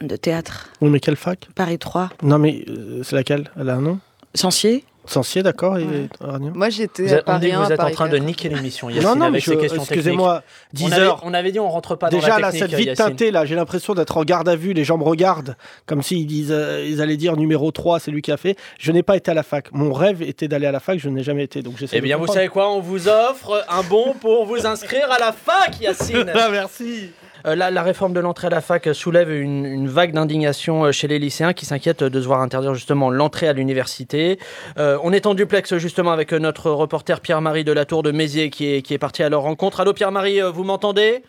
De théâtre, Oui, mais quelle fac? Paris 3, Non, mais c'est laquelle? Elle a un nom? Sancier. Censier, d'accord Ouais. Moi, j'étais Vous à on dit que 1, vous êtes en train de 4. niquer l'émission, Yacine, Non, non, mais avec je- ces questions excusez-moi, techniques. 10 on avait, heures. on avait dit on rentre pas dans Déjà, la là, technique, cette vie Yacine. teintée, là, j'ai l'impression d'être en garde à vue, les gens me regardent, comme s'ils disent, euh, ils allaient dire numéro 3, c'est lui qui a fait. Je n'ai pas été à la fac. Mon rêve était d'aller à la fac, je n'ai jamais été, donc j'essaie Eh bien, vous savez quoi? On vous offre un bon pour vous inscrire à la fac, Yacine. Ah, merci. Euh, la, réforme de l'entrée à la fac soulève une, vague d'indignation euh, chez les lycéens qui s'inquiètent de se voir interdire justement l'entrée à l'université. Euh, on est en duplex justement avec notre reporter Pierre-Marie de la Tour de Mézières qui est, qui est parti à leur rencontre. Allô Pierre-Marie, vous m'entendez?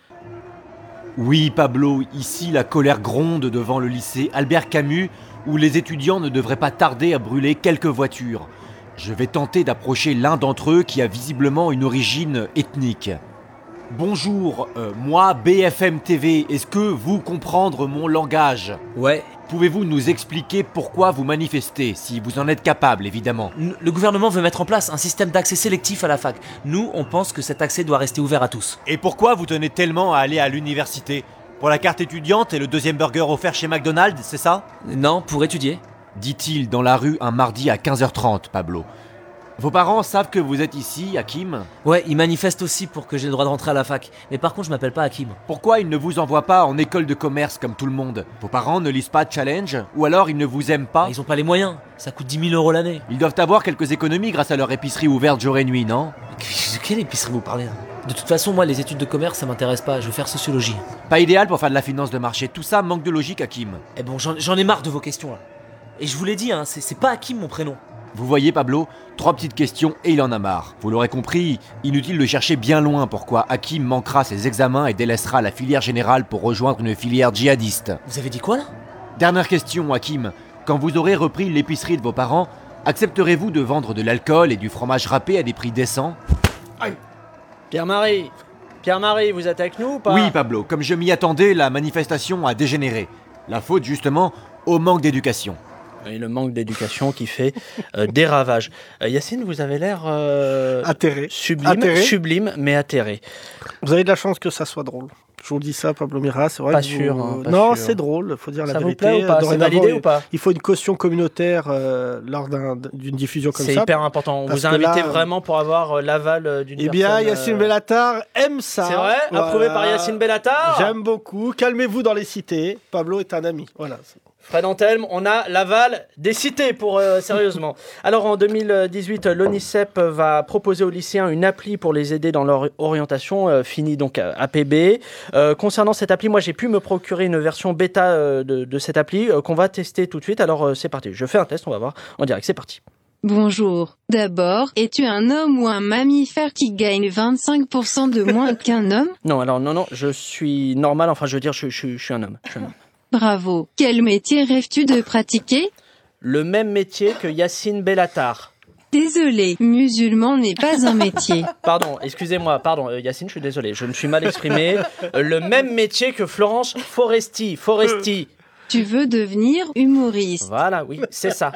Oui, Pablo, ici la colère gronde devant le lycée Albert Camus, où les étudiants ne devraient pas tarder à brûler quelques voitures. Je vais tenter d'approcher l'un d'entre eux qui a visiblement une origine ethnique. Bonjour, euh, moi BFM TV, est-ce que vous comprendre mon langage? Ouais. Pouvez-vous nous expliquer pourquoi vous manifestez, si vous en êtes capable évidemment? N- Le gouvernement veut mettre en place un système d'accès sélectif à la fac. Nous, on pense que cet accès doit rester ouvert à tous. Et pourquoi vous tenez tellement à aller à l'université? Pour la carte étudiante et le deuxième burger offert chez McDonald's, c'est ça? Non, pour étudier. dit-il dans la rue un mardi à 15h30, Pablo. Vos parents savent que vous êtes ici, Hakim Ouais, ils manifestent aussi pour que j'ai le droit de rentrer à la fac. Mais par contre, je m'appelle pas Hakim. Pourquoi ils ne vous envoient pas en école de commerce comme tout le monde? Vos parents ne lisent pas Challenge Ou alors ils ne vous aiment pas? Ah, Ils ont pas les moyens. Ça coûte 10 000 euros l'année. Ils doivent avoir quelques économies grâce à leur épicerie ouverte jour et nuit, non? De quelle épicerie vous parlez là? De toute façon, moi, les études de commerce, ça m'intéresse pas. Je veux faire sociologie. Pas idéal pour faire de la finance de marché. Tout ça manque de logique, Hakim. Eh bon, j'en j'en ai marre de vos questions là. Et je vous l'ai dit, hein, c'est c'est pas Hakim mon prénom. Vous voyez, Pablo Trois petites questions et il en a marre. Vous l'aurez compris, inutile de chercher bien loin pourquoi Hakim manquera ses examens et délaissera la filière générale pour rejoindre une filière djihadiste. Vous avez dit quoi là? Dernière question, Hakim. Quand vous aurez repris l'épicerie de vos parents, accepterez-vous de vendre de l'alcool et du fromage râpé à des prix décents? Pierre-Marie Pierre-Marie, vous êtes avec nous ou pas? Oui, Pablo, comme je m'y attendais, la manifestation a dégénéré. La faute, justement, au manque d'éducation. Et le manque d'éducation qui fait euh, des ravages. Euh, Yacine, vous avez l'air euh, Atterré. sublime, Atterré. sublime, mais atterré. Vous avez de la chance que ça soit drôle. Je vous dis ça, Pablo Mira, c'est vrai. Pas que vous- sûr, hein, pas non, c'est drôle, faut dire la Ça vous vérité. plaît ou pas? C'est Dorénavant, validé ou pas? Il faut une caution communautaire lors d'un- d'une diffusion comme ça. C'est hyper important. On vous a invité là, vraiment pour avoir l'aval d'une Eh bien, Yacine Bellatar aime ça. C'est vrai? Approuvé par Yacine Bellatar? J'aime beaucoup. Calmez-vous dans les cités. Pablo est un ami. Voilà. Fred Antelme, on a l'aval des cités pour euh, sérieusement. Alors en 2018, l'ONICEP va proposer aux lycéens une appli pour les aider dans leur orientation, euh, finie donc à APB. Euh, concernant cette appli, moi j'ai pu me procurer une version bêta de, de cette appli qu'on va tester tout de suite. Alors c'est parti, je fais un test, on va voir en direct, c'est parti. Bonjour. D'abord, es-tu un homme ou un mammifère qui gagne 25% de moins qu'un homme? Non, alors non, non, je suis normal, enfin je veux dire, je, je- je suis un homme. je suis un homme. Bravo. Quel métier rêves-tu de pratiquer? Le même métier que Yacine Bellatar. Désolé, musulman n'est pas un métier. Pardon, excusez-moi, pardon, euh, Yacine, je suis désolé, je me suis mal exprimé. Euh, le même métier que Florence Foresti. Foresti. Tu veux devenir humoriste. Voilà, oui, c'est ça.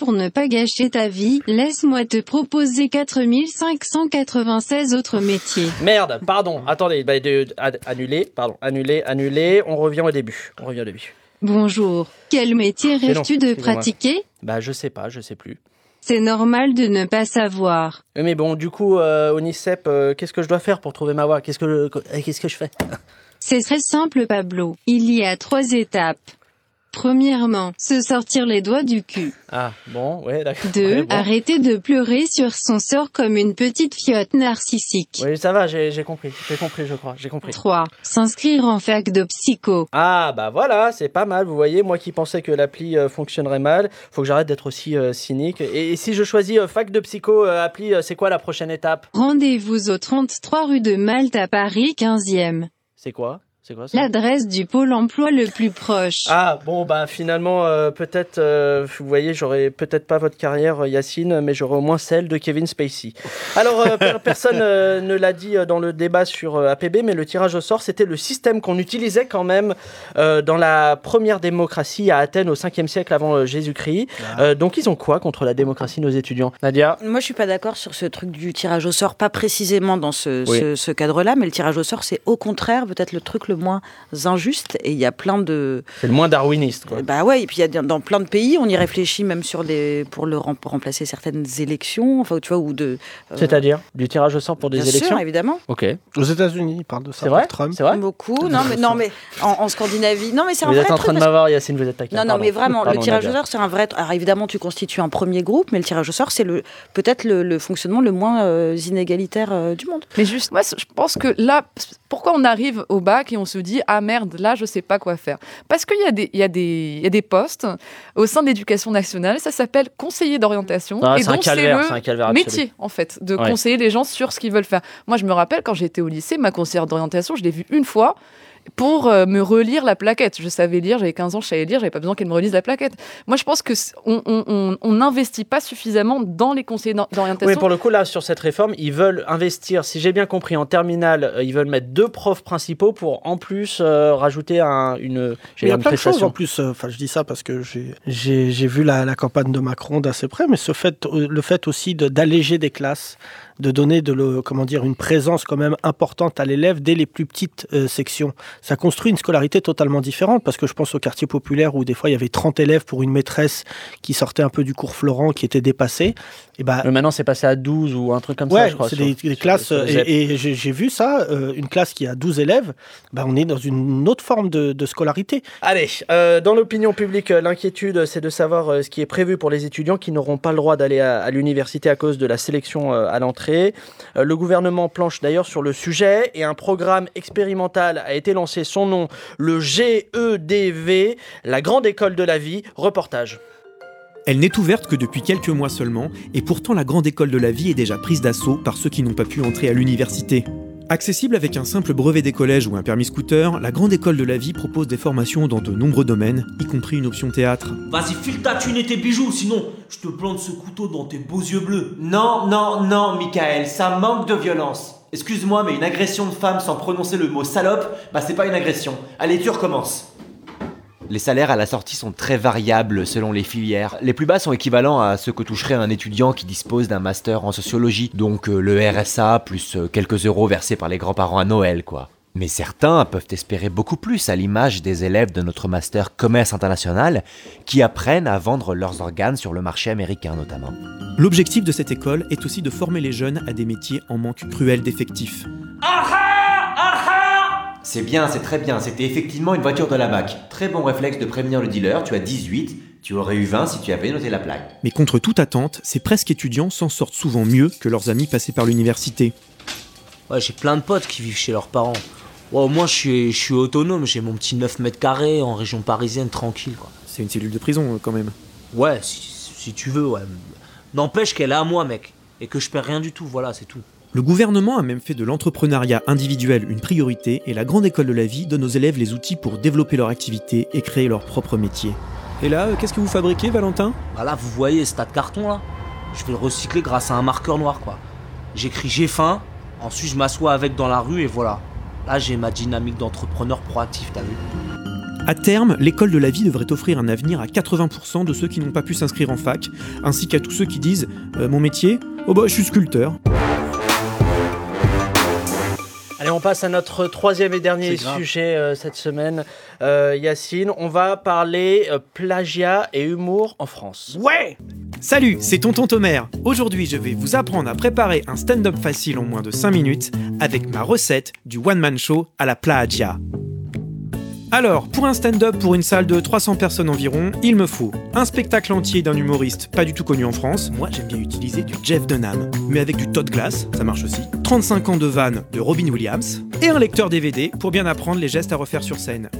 Pour ne pas gâcher ta vie, laisse-moi te proposer 4596 autres métiers. Merde, pardon, attendez, bah, de, ad- annulé, pardon, annulé, annulé, on revient au début. On revient au début. Bonjour. Quel métier rêves-tu de pratiquer? Bah, je sais pas, je sais plus. C'est normal de ne pas savoir. Euh, Mais bon, du coup, euh, Onicep, euh, qu'est-ce que je dois faire pour trouver ma voie? Qu'est-ce que, qu'est-ce que je fais? C'est très simple Pablo. Il y a trois étapes. Premièrement, se sortir les doigts du cul. Ah, bon, ouais, d'accord. 2. Ouais, bon. Arrêter de pleurer sur son sort comme une petite fiotte narcissique. Oui, ça va, j'ai compris, j'ai compris, je crois, j'ai compris. 3. S'inscrire en fac de psycho. Ah bah voilà, c'est pas mal. Vous voyez, moi qui pensais que l'appli euh, fonctionnerait mal, faut que j'arrête d'être aussi euh, cynique. Et, et si je choisis euh, fac de psycho euh, appli, euh, c'est quoi la prochaine étape? Rendez-vous au 33 rue de Malte à Paris 15e. C'est quoi? C'est quoi ça L'adresse du pôle emploi le plus proche. Ah bon bah finalement euh, peut-être euh, vous voyez j'aurais peut-être pas votre carrière euh, Yacine mais j'aurais au moins celle de Kevin Spacey. Alors euh, per- personne euh, ne l'a dit euh, dans le débat sur euh, APB mais le tirage au sort c'était le système qu'on utilisait quand même euh, dans la première démocratie à Athènes au 5e siècle avant euh, Jésus-Christ. Euh, donc ils ont quoi contre la démocratie nos étudiants? Nadia? Moi, je suis pas d'accord sur ce truc du tirage au sort, pas précisément dans ce, Oui. ce- ce cadre-là, mais le tirage au sort, c'est au contraire peut-être le truc le moins injuste. Et il y a plein de. C'est le moins darwiniste quoi. Bah ouais, et puis il y a dans plein de pays, on y réfléchit même sur les pour le rem- remplacer certaines élections, enfin tu vois ou de. euh, C'est-à-dire du tirage au sort pour des Bien élections sûr, évidemment. OK. Aux États-Unis, ils parlent de ça. C'est vrai Trump. C'est vrai Beaucoup. Non mais non mais en, en Scandinavie, non mais c'est un Vous vrai êtes en truc train de parce que- m'avoir Yacine, vous êtes taquin. Non, non, Pardon. mais vraiment, Pardon, le tirage au sort, c'est un vrai. Alors évidemment, tu constitues un premier groupe, mais le tirage au sort, c'est le peut-être le, le fonctionnement le moins euh, inégalitaire euh, du monde. Mais juste, moi, je pense que là, pourquoi on arrive au bac et on se dit ah merde, là, je sais pas quoi faire Parce qu'il y a des, il y a des, il y a des postes au sein de l'éducation nationale, ça s'appelle conseiller d'orientation, Ah, et c'est un donc c'est le métier en fait de Ouais. conseiller les gens sur ce qu'ils veulent faire. Moi, je me rappelle quand j'étais au lycée, ma conseillère d'orientation, je l'ai vue une fois pour euh, me relire la plaquette. Je savais lire, j'avais 15 ans, je savais lire, j'avais pas besoin qu'elle me relise la plaquette. Moi, je pense que on n'investit pas suffisamment dans les conseillers d'or- d'orientation. Oui, pour le coup, là, sur cette réforme, ils veulent investir, si j'ai bien compris, en terminale, euh, ils veulent mettre deux profs principaux pour en plus euh, rajouter un, une, il y a plein de choses en plus. euh, Enfin, je dis ça parce que j'ai- vu la, la campagne de Macron d'assez près, mais ce fait, le fait aussi de- d'alléger des classes, de donner de le, comment dire, une présence quand même importante à l'élève dès les plus petites euh, sections, ça construit une scolarité totalement différente parce que je pense au quartier populaire où des fois il y avait 30 élèves pour une maîtresse qui sortait un peu du cours Florent, qui était dépassée. Et bah, Mais maintenant, c'est passé à 12 ou un truc comme ça, je crois. c'est des, classes, sur ZEP. et, et j'ai vu ça, euh, une classe qui a 12 élèves, bah, on est dans une autre forme de, de scolarité. Allez, euh, dans l'opinion publique, euh, l'inquiétude, c'est de savoir euh, ce qui est prévu pour les étudiants qui n'auront pas le droit d'aller à, à l'université à cause de la sélection euh, à l'entrée. Euh, le gouvernement planche d'ailleurs sur le sujet et un programme expérimental a été lancé. Son nom, le GEDV, la grande école de la vie. Reportage. Elle n'est ouverte que depuis quelques mois seulement, et pourtant la grande école de la vie est déjà prise d'assaut par ceux qui n'ont pas pu entrer à l'université. Accessible avec un simple brevet des collèges ou un permis scooter, la Grande École de la Vie propose des formations dans de nombreux domaines, y compris une option théâtre. Vas-y, file ta thune et tes bijoux, sinon je te plante ce couteau dans tes beaux yeux bleus. Non, non, non, Michael, ça manque de violence. Excuse-moi, mais une agression de femme sans prononcer le mot salope, bah c'est pas une agression. Allez, tu recommences. Les salaires à la sortie sont très variables selon les filières. Les plus bas sont équivalents à ceux que toucherait un étudiant qui dispose d'un master en sociologie, donc euh, le RSA plus euh, quelques euros versés par les grands-parents à Noël, quoi. Mais certains peuvent espérer beaucoup plus à l'image des élèves de notre master commerce international qui apprennent à vendre leurs organes sur le marché américain notamment. L'objectif de cette école est aussi de former les jeunes à des métiers en manque cruel d'effectifs. C'est bien, c'est très bien, c'était effectivement une voiture de la MAC. Très bon réflexe de prévenir le dealer, tu as 18, tu aurais eu 20 si tu avais noté la plaque. Mais contre toute attente, ces presque étudiants s'en sortent souvent mieux que leurs amis passés par l'université. Ouais, j'ai plein de potes qui vivent chez leurs parents. Ouais, au moins je suis, je suis autonome, j'ai mon petit 9 mètres carrés en région parisienne tranquille quoi. C'est une cellule de prison euh, quand même. Ouais, si, si tu veux, ouais. N'empêche qu'elle est à moi mec, et que je perds rien du tout, voilà, c'est tout. Le gouvernement a même fait de l'entrepreneuriat individuel une priorité et la Grande École de la Vie donne aux élèves les outils pour développer leur activité et créer leur propre métier. Et là, euh, qu'est-ce que vous fabriquez, Valentin? Bah là, vous voyez ce tas de carton là Je vais le recycler grâce à un marqueur noir quoi. J'écris j'ai faim, ensuite je m'assois avec dans la rue et voilà. Là, j'ai ma dynamique d'entrepreneur proactif, t'as vu À terme, l'école de la vie devrait offrir un avenir à 80% de ceux qui n'ont pas pu s'inscrire en fac, ainsi qu'à tous ceux qui disent euh, Mon métier? Oh bah, je suis sculpteur. Allez, on passe à notre troisième et dernier sujet euh, cette semaine. Euh, Yacine, on va parler euh, plagiat et humour en France. Ouais Salut, c'est Tonton Tomer. Aujourd'hui, je vais vous apprendre à préparer un stand-up facile en moins de 5 minutes avec ma recette du one-man show à la plagia. Alors, pour un stand-up pour une salle de 300 personnes environ, il me faut un spectacle entier d'un humoriste pas du tout connu en France. Moi, j'aime bien utiliser du Jeff Dunham, mais avec du Todd Glass, ça marche aussi. 35 ans de vanne de Robin Williams et un lecteur DVD pour bien apprendre les gestes à refaire sur scène.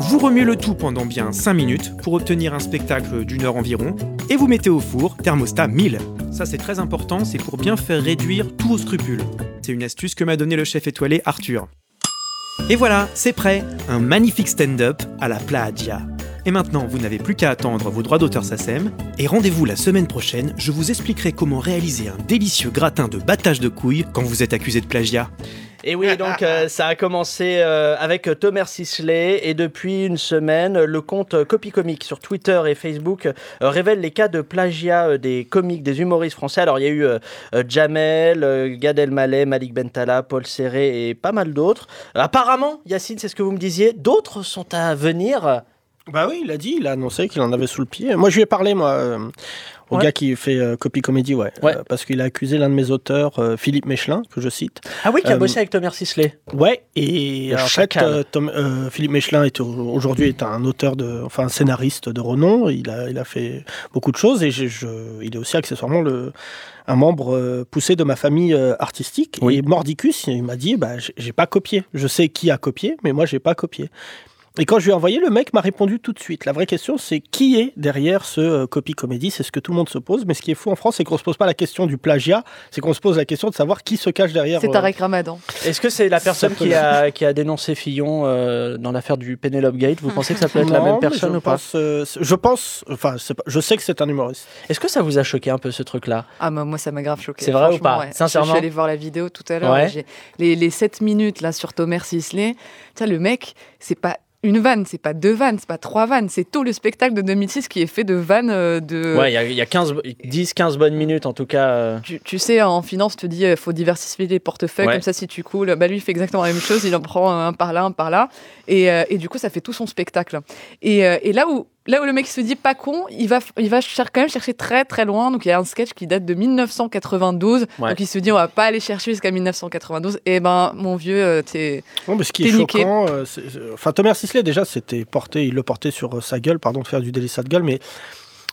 Vous remuez le tout pendant bien 5 minutes pour obtenir un spectacle d'une heure environ et vous mettez au four thermostat 1000. Ça c'est très important, c'est pour bien faire réduire tous vos scrupules. C'est une astuce que m'a donné le chef étoilé Arthur. Et voilà, c'est prêt, un magnifique stand-up à la plagia. Et maintenant, vous n'avez plus qu'à attendre vos droits d'auteur SACEM. Et rendez-vous la semaine prochaine, je vous expliquerai comment réaliser un délicieux gratin de battage de couilles quand vous êtes accusé de plagiat. Et oui, donc euh, ça a commencé euh, avec Thomas Sisley et depuis une semaine, le compte Copy Comic sur Twitter et Facebook euh, révèle les cas de plagiat euh, des comiques, des humoristes français. Alors il y a eu euh, euh, Jamel, euh, Gad Elmaleh, Malik Bentala, Paul Serré et pas mal d'autres. Euh, apparemment, Yacine, c'est ce que vous me disiez, d'autres sont à venir. Bah oui, il a dit, il a annoncé qu'il en avait sous le pied. Moi, je lui ai parlé, moi, euh, au Ouais. gars qui fait euh, copy comédie, ouais. Ouais. Euh, parce qu'il a accusé l'un de mes auteurs, euh, Philippe Mechelin, que je cite. Ah oui, qui a Euh, bossé avec Thomas Sisley. Ouais, et Le en fait, chacal. Tom- Philippe Mechelin est au- aujourd'hui est un auteur de, enfin un scénariste de renom. Il a, il a fait beaucoup de choses et je, je- il est aussi accessoirement le, un membre poussé de ma famille artistique. Et Mordicus, il m'a dit, bah, j'ai pas copié. Je sais qui a copié, mais moi j'ai pas copié. Et quand je lui ai envoyé, le mec m'a répondu tout de suite. La vraie question, c'est qui est derrière ce euh, copy comédie? C'est ce que tout le monde se pose. Mais ce qui est fou en France, c'est qu'on se pose pas la question du plagiat, c'est qu'on se pose la question de savoir qui se cache derrière. C'est euh, Tarek Ramadan. Est-ce que c'est la personne qui a, qui a dénoncé Fillon euh, dans l'affaire du Penelope Gate? Vous pensez que ça peut être la même personne je ou pas? pense, euh, Je pense, enfin, pas- je sais que c'est un humoriste. Est-ce que ça vous a choqué un peu ce truc-là? Ah, bah, moi, ça m'a grave choqué. C'est vrai ou pas? ouais. Sincèrement Je suis allée voir la vidéo tout à l'heure. Ouais. Les, les 7 minutes là sur Thomas Sisley, tu sais, le mec, c'est pas une vanne, c'est pas deux vannes, c'est pas trois vannes, c'est tout le spectacle de 2006 qui est fait de vannes euh, de. Ouais, il y a, il y a 15, 10-15 bonnes minutes en tout cas. euh. Tu, tu sais, en finance, tu dis il faut diversifier les portefeuilles, Ouais. comme ça si tu coules. Bah, lui, il fait exactement la même chose, il en prend un par là, un par là. Et, euh, et du coup, ça fait tout son spectacle. Et, euh, et là, où, là où le mec se dit pas con, il va, il va cher- quand même chercher très très loin. Donc il y a un sketch qui date de 1992. Ouais. Donc il se dit on va pas aller chercher jusqu'à 1992. Et ben, mon vieux, euh, t'es. Non, mais ce qui est niqué. choquant, euh, c'est- c'est- enfin Thomas Sisley déjà, c'était porté, il le portait sur euh, sa gueule, pardon de faire du délit de gueule, mais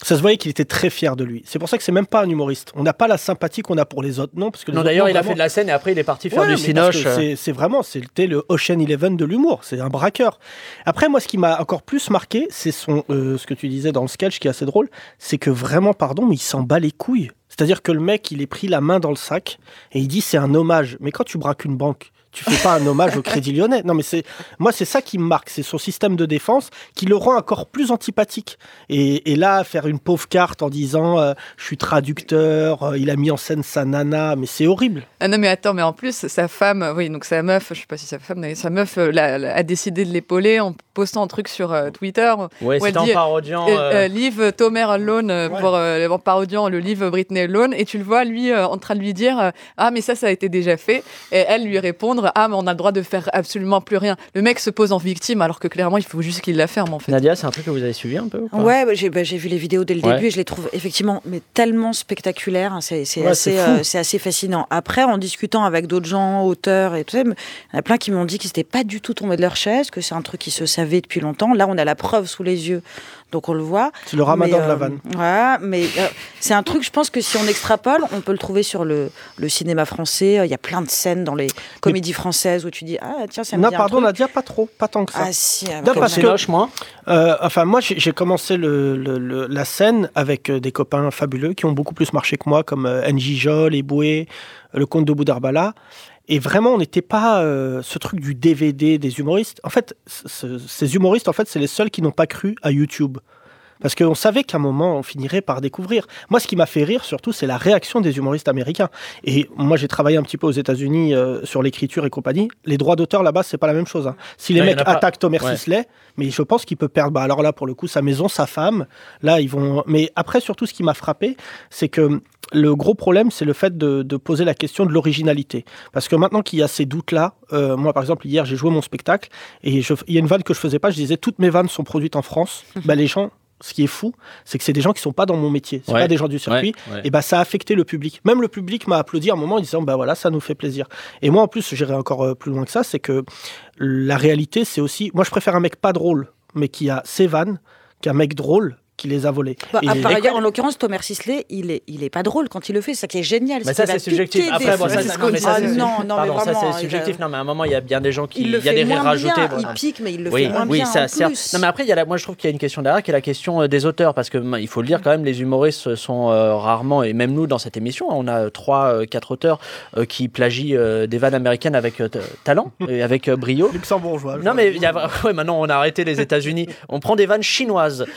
Ça se voyait qu'il était très fier de lui. C'est pour ça que c'est même pas un humoriste. On n'a pas la sympathie qu'on a pour les autres, non parce que les Non, d'ailleurs, il a fait de la scène et après, il est parti faire Ouais, du cinoche. c'est- C'est vraiment, c'était le Ocean Eleven de l'humour. C'est un braqueur. Après, moi, ce qui m'a encore plus marqué, c'est son, euh, ce que tu disais dans le sketch qui est assez drôle, c'est que vraiment, pardon, mais il s'en bat les couilles. C'est-à-dire que le mec, il est pris la main dans le sac et il dit c'est un hommage. Mais quand tu braques une banque, tu fais pas un hommage au Crédit Lyonnais. Non, mais c'est moi, c'est ça qui me marque, c'est son système de défense qui le rend encore plus antipathique. Et, et là, faire une pauvre carte en disant euh, je suis traducteur, euh, il a mis en scène sa nana, mais c'est horrible. Ah non mais attends, mais en plus sa femme, oui donc sa meuf, je sais pas si sa femme, mais sa meuf euh, l'a- l'a- a décidé de l'épauler en postant un truc sur euh, Twitter. Ouais, c'était en dit, parodiant, euh, euh, euh, Leave Tomer alone euh, pour euh, en parodiant le livre Britney alone et tu le vois lui euh, en train de lui dire euh, ah mais ça ça a été déjà fait et elle lui répondre ah mais on a le droit de faire absolument plus rien. Le mec se pose en victime alors que clairement il faut juste qu'il la ferme en fait. Nadia, c'est un truc que vous avez suivi un peu ou pas? Ouais, bah, j'ai bah, j'ai vu les vidéos dès le Ouais. début et je les trouve effectivement mais tellement spectaculaires. hein, C'est Ouais, assez, euh, c'est assez fascinant. Après, en discutant avec d'autres gens, auteurs et tout ça, il y en a plein qui m'ont dit qu'ils n'étaient pas du tout tombés de leur chaise, que c'est un truc qui se savait depuis longtemps. Là, on a la preuve sous les yeux, donc on le voit. C'est le ramadan Mais, de la euh, vanne. Ouais, mais euh, c'est un truc, je pense que si on extrapole, on peut le trouver sur le, le cinéma français. Il y a plein de scènes dans les comédies françaises où tu dis ah tiens ça me Non, dit pardon. Nadia, pas trop, pas tant que ça. Ah si, ah, Non, parce ça. que, moi. Euh, enfin, moi, j'ai commencé le, le- le- la scène avec euh, des copains fabuleux qui ont beaucoup plus marché que moi, comme euh, NJ Jol, Eboué, euh, le comte de Boudarbala. Et vraiment, on n'était pas euh, ce truc du DVD des humoristes. En fait, ce- ce- ces humoristes, en fait, c'est les seuls qui n'ont pas cru à YouTube. Parce qu'on savait qu'à un moment, on finirait par découvrir. Moi, ce qui m'a fait rire, surtout, c'est la réaction des humoristes américains. Et moi, j'ai travaillé un petit peu aux États-Unis euh, sur l'écriture et compagnie. Les droits d'auteur là-bas, c'est pas la même chose. hein. Si les Non, mecs pas. attaquent Thomas Ouais. Sisley, mais je pense qu'il peut perdre. Bah, alors là, pour le coup, sa maison, sa femme, là, ils vont. Mais après, surtout, ce qui m'a frappé, c'est que le gros problème, c'est le fait de, de poser la question de l'originalité. Parce que maintenant qu'il y a ces doutes-là, euh, moi, par exemple, hier, j'ai joué mon spectacle et je- il y a une vanne que je faisais pas. Je disais toutes mes vannes sont produites en France. bah, les gens. Ce qui est fou, c'est que c'est des gens qui sont pas dans mon métier, c'est Ouais. pas des gens du circuit, Ouais, ouais. et bah ça a affecté le public. Même le public m'a applaudi à un moment en disant bah voilà ça nous fait plaisir. Et moi en plus j'irai encore euh, plus loin que ça, c'est que la réalité c'est aussi, moi je préfère un mec pas drôle mais qui a ses vannes qu'un mec drôle qui les a volées. Bah, Et- par ailleurs, en l'occurrence, Thomas Sisley, il est, il est pas drôle quand il le fait. C'est ça qui est génial. Mais ça, c'est subjectif. Après, bon, ça, ça, non, ça, Ah c'est- non, non, pardon, mais ça, vraiment, c'est il subjectif. Non, mais à un moment, il y a bien des gens qui. Il le y a fait des rires moins rajoutés. bien, voilà. il pique, mais il le oui, fait moins oui, bien ça, en certes. plus. Non, mais après, il y a la- moi, je trouve qu'il y a une question derrière qui est la question euh, des auteurs. Parce que il faut le dire quand même, les humoristes sont euh, rarement, et même nous dans cette émission, on a trois, euh, quatre auteurs euh, qui plagient euh, des vannes américaines avec talent et avec brio. Luxembourgeois. Non, mais il maintenant on a arrêté les États-Unis. On prend des vannes chinoises.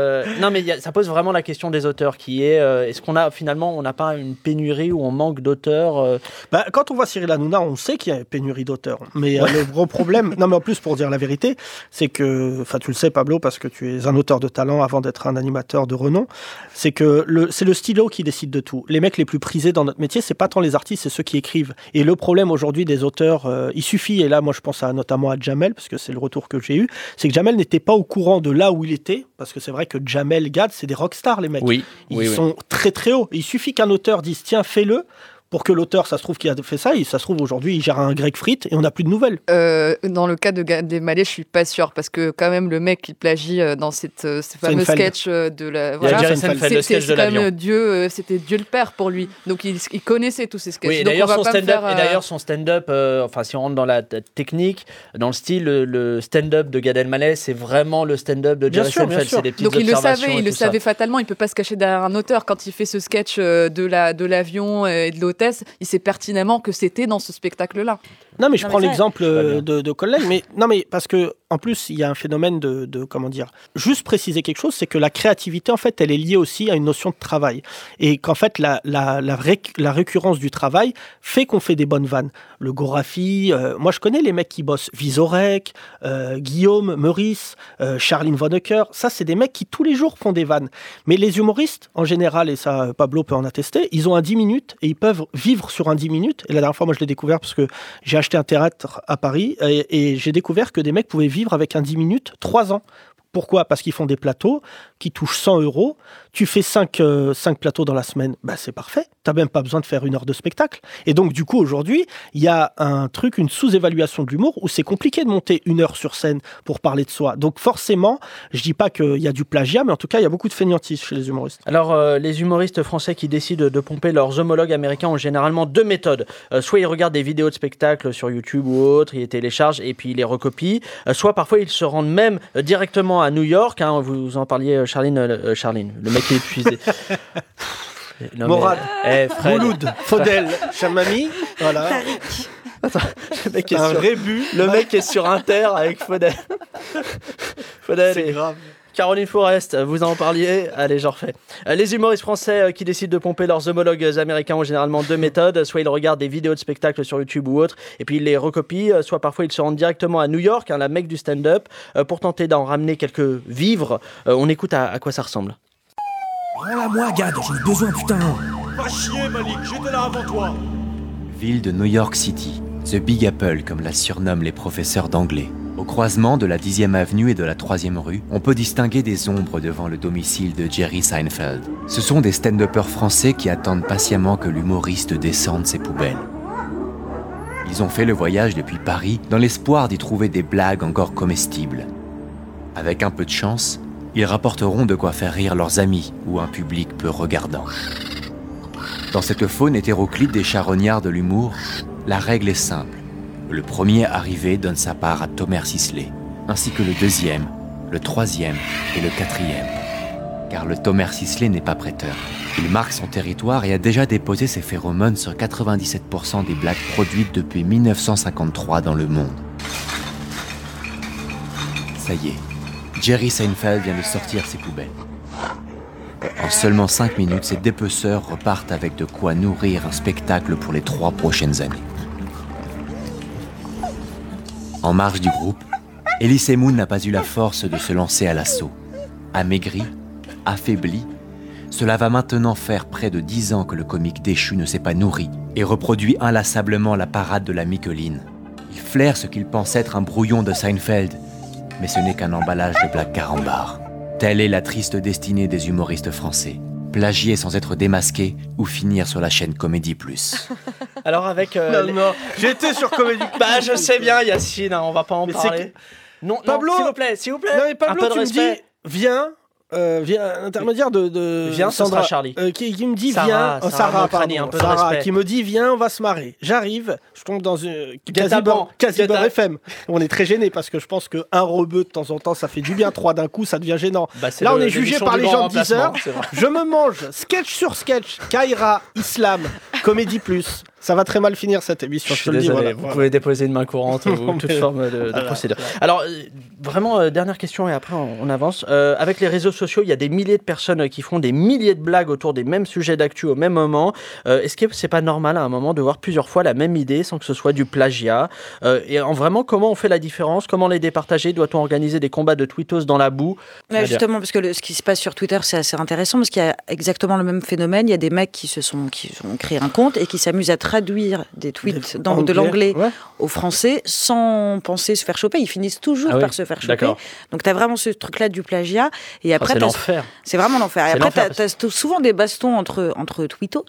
Euh, Non, mais ça pose vraiment la question des auteurs qui est euh, est-ce qu'on a finalement, on n'a pas une pénurie ou on manque d'auteurs euh, Bah, quand on voit Cyril Hanouna, on sait qu'il y a une pénurie d'auteurs. Mais le gros problème, non mais en plus pour dire la vérité, c'est que, enfin tu le sais Pablo, parce que tu es un auteur de talent avant d'être un animateur de renom, c'est que c'est le stylo qui décide de tout. Les mecs les plus prisés dans notre métier, c'est pas tant les artistes, c'est ceux qui écrivent. Et le problème aujourd'hui des auteurs, il suffit, et là moi je pense notamment à Jamel, parce que c'est le retour que j'ai eu, c'est que Jamel n'était pas au courant de là où il était, parce que c'est vrai que Jamel, Gad, c'est des rockstars les mecs. Oui, Ils oui, oui. sont très très hauts. Il suffit qu'un auteur dise tiens fais-le pour que l'auteur, ça se trouve, qui a fait ça, et ça se trouve aujourd'hui, il gère un grec frites et on n'a plus de nouvelles. Euh, dans le cas de Gad Elmaleh, je suis pas sûre parce que quand même le mec qui plagie euh, dans cette euh, ce fameux sketch de la c'est de quand même. Dieu, c'était Dieu le père pour lui. Donc il, il connaissait tous ces sketchs. Oui, et d'ailleurs son stand-up, euh, d'ailleurs son stand-up, euh, enfin si on rentre dans la technique, dans le style, le, le stand-up de Gad Elmaleh, c'est vraiment le stand-up de Jerry sûr, bien Seinfeld, sûr. c'est des petites Donc il le savait, il le savait fatalement. Il peut pas se cacher derrière un auteur quand il fait ce sketch de la de l'avion et de Il sait pertinemment que c'était dans ce spectacle-là. Non, mais je Non, prends l'exemple euh, de, de collègues, mais non, mais parce que en plus, il y a un phénomène de, de- comment dire. Juste préciser quelque chose, c'est que la créativité, en fait, elle est liée aussi à une notion de travail, et qu'en fait, la, la, la, réc- la récurrence du travail fait qu'on fait des bonnes vannes. Le Gorafi, euh, moi, je connais les mecs qui bossent. Visorek, euh, Guillaume, Meurice, euh, Charline Vonnecker. Ça, c'est des mecs qui tous les jours font des vannes. Mais les humoristes, en général, et ça, Pablo peut en attester, ils ont un 10 minutes et ils peuvent vivre sur un 10 minutes. Et la dernière fois, moi, je l'ai découvert parce que j'ai acheté un théâtre à Paris et, j'ai découvert que des mecs pouvaient vivre avec un 10 minutes 3 ans. Pourquoi? Parce qu'ils font des plateaux qui touchent 100 euros. Tu fais 5, plateaux dans la semaine, bah, c'est parfait. T'as même pas besoin de faire une heure de spectacle. Et donc, du coup, aujourd'hui, il y a un truc, une sous-évaluation de l'humour où c'est compliqué de monter une heure sur scène pour parler de soi. Donc, forcément, je dis pas qu'il y a du plagiat, mais en tout cas, il y a beaucoup de fainéantisme chez les humoristes. Alors, euh, les humoristes français qui décident de pomper leurs homologues américains ont généralement deux méthodes. Euh, soit ils regardent des vidéos de spectacles sur YouTube ou autre, ils les téléchargent et puis ils les recopient. Euh, soit parfois ils se rendent même euh, directement à New York. hein, vous en parliez, euh, Charline, euh, Charline, le mec qui est épuisé. Non, mais- Morad, Eh, Fred. Mouloud, Faudel, Chamami, voilà. Le mec est Un sur- rébut. Le mec est sur Inter avec Faudel. Faudel C'est et grave. Caroline Forest, vous en parliez Allez, j'en refais. Euh, Les humoristes français euh, qui décident de pomper leurs homologues américains ont généralement deux méthodes. Soit ils regardent des vidéos de spectacles sur YouTube ou autre, et puis ils les recopient. euh, Soit parfois ils se rendent directement à New York, hein, la mecque du stand-up, pour tenter d'en ramener quelques vivres. On écoute à, à quoi ça ressemble. Rends-la moi, Gad, j'en ai besoin, putain. Va chier, Malik, j'étais là avant toi. Ville de New York City, The Big Apple comme la surnomment les professeurs d'anglais. Au croisement de la 10e avenue et de la 3e rue, on peut distinguer des ombres devant le domicile de Jerry Seinfeld. Ce sont des stand-uppers français qui attendent patiemment que l'humoriste descende ses poubelles. Ils ont fait le voyage depuis Paris dans l'espoir d'y trouver des blagues encore comestibles. Avec un peu de chance, ils rapporteront de quoi faire rire leurs amis ou un public peu regardant. Dans cette faune hétéroclite des charognards de l'humour, la règle est simple. Le premier arrivé donne sa part à Thomas Sisley, ainsi que le deuxième, le troisième et le quatrième. Car le Thomas Sisley n'est pas prêteur. Il marque son territoire et a déjà déposé ses phéromones sur 97% des blagues produites depuis 1953 dans le monde. Ça y est, Jerry Seinfeld vient de sortir ses poubelles. En seulement 5 minutes, ces dépeceurs repartent avec de quoi nourrir un spectacle pour les trois prochaines années. En marge du groupe, Elise Moon n'a pas eu la force de se lancer à l'assaut. Amaigri, affaibli, cela va maintenant faire près de 10 ans que le comique déchu ne s'est pas nourri et reproduit inlassablement la parade de la Micheline. Il flaire ce qu'il pense être un brouillon de Seinfeld, mais ce n'est qu'un emballage de blagues carambar. Telle est la triste destinée des humoristes français. Plagier sans être démasqué ou finir sur la chaîne Comédie Plus. Alors avec... euh, Non, les- non, j'étais sur Comédie Bah je sais bien Yacine, hein, on va pas en Mais parler. Non, Pablo s'il vous plaît, s'il vous plaît. Non mais Pablo, un peu de tu me dis, viens, euh, de, de Viens, Sandra, Charlie. euh, qui, qui me dit, Sarah, viens, Sarah Sarah, Mokrani, pardon, un peu de Sarah, respect. qui me dit, viens, on va se marrer. J'arrive, je tombe dans une quasi. FM. On est très gêné parce que je pense que un rebeu de temps en temps, ça fait du bien. Trois d'un coup, ça devient gênant. Bah, Là, on le- est jugé par les gens de 10 heures. Je me mange sketch sur sketch, Kaira, Islam, Comédie Plus. Ça va très mal finir cette émission. Je Je suis te le dis. désolé, voilà, vous voilà. pouvez déposer une main courante ou Non, toute mais- forme de, de Voilà, procédure. Alors, euh, vraiment, euh, dernière question et après on, on avance. Euh, avec les réseaux sociaux, il y a des milliers de personnes qui font des milliers de blagues autour des mêmes sujets d'actu au même moment. Euh, Est-ce que c'est pas normal à un moment de voir plusieurs fois la même idée sans que ce soit du plagiat? Euh, Et en vraiment, comment on fait la différence? Comment les départager? Doit-on organiser des combats de tweetos dans la boue? Ouais, justement, parce que le- ce qui se passe sur Twitter, c'est assez intéressant parce qu'il y a exactement le même phénomène. Il y a des mecs qui se sont qui ont créé un compte et qui s'amusent à traduire des tweets dans- de anglais, l'anglais ouais. au français sans penser se faire choper. Ils finissent toujours Ah oui, par se faire choper. Donc tu as vraiment ce truc-là du plagiat. Et après, c'est. C'est vraiment l'enfer. Et après, tu as, souvent des bastons entre, entre tweetos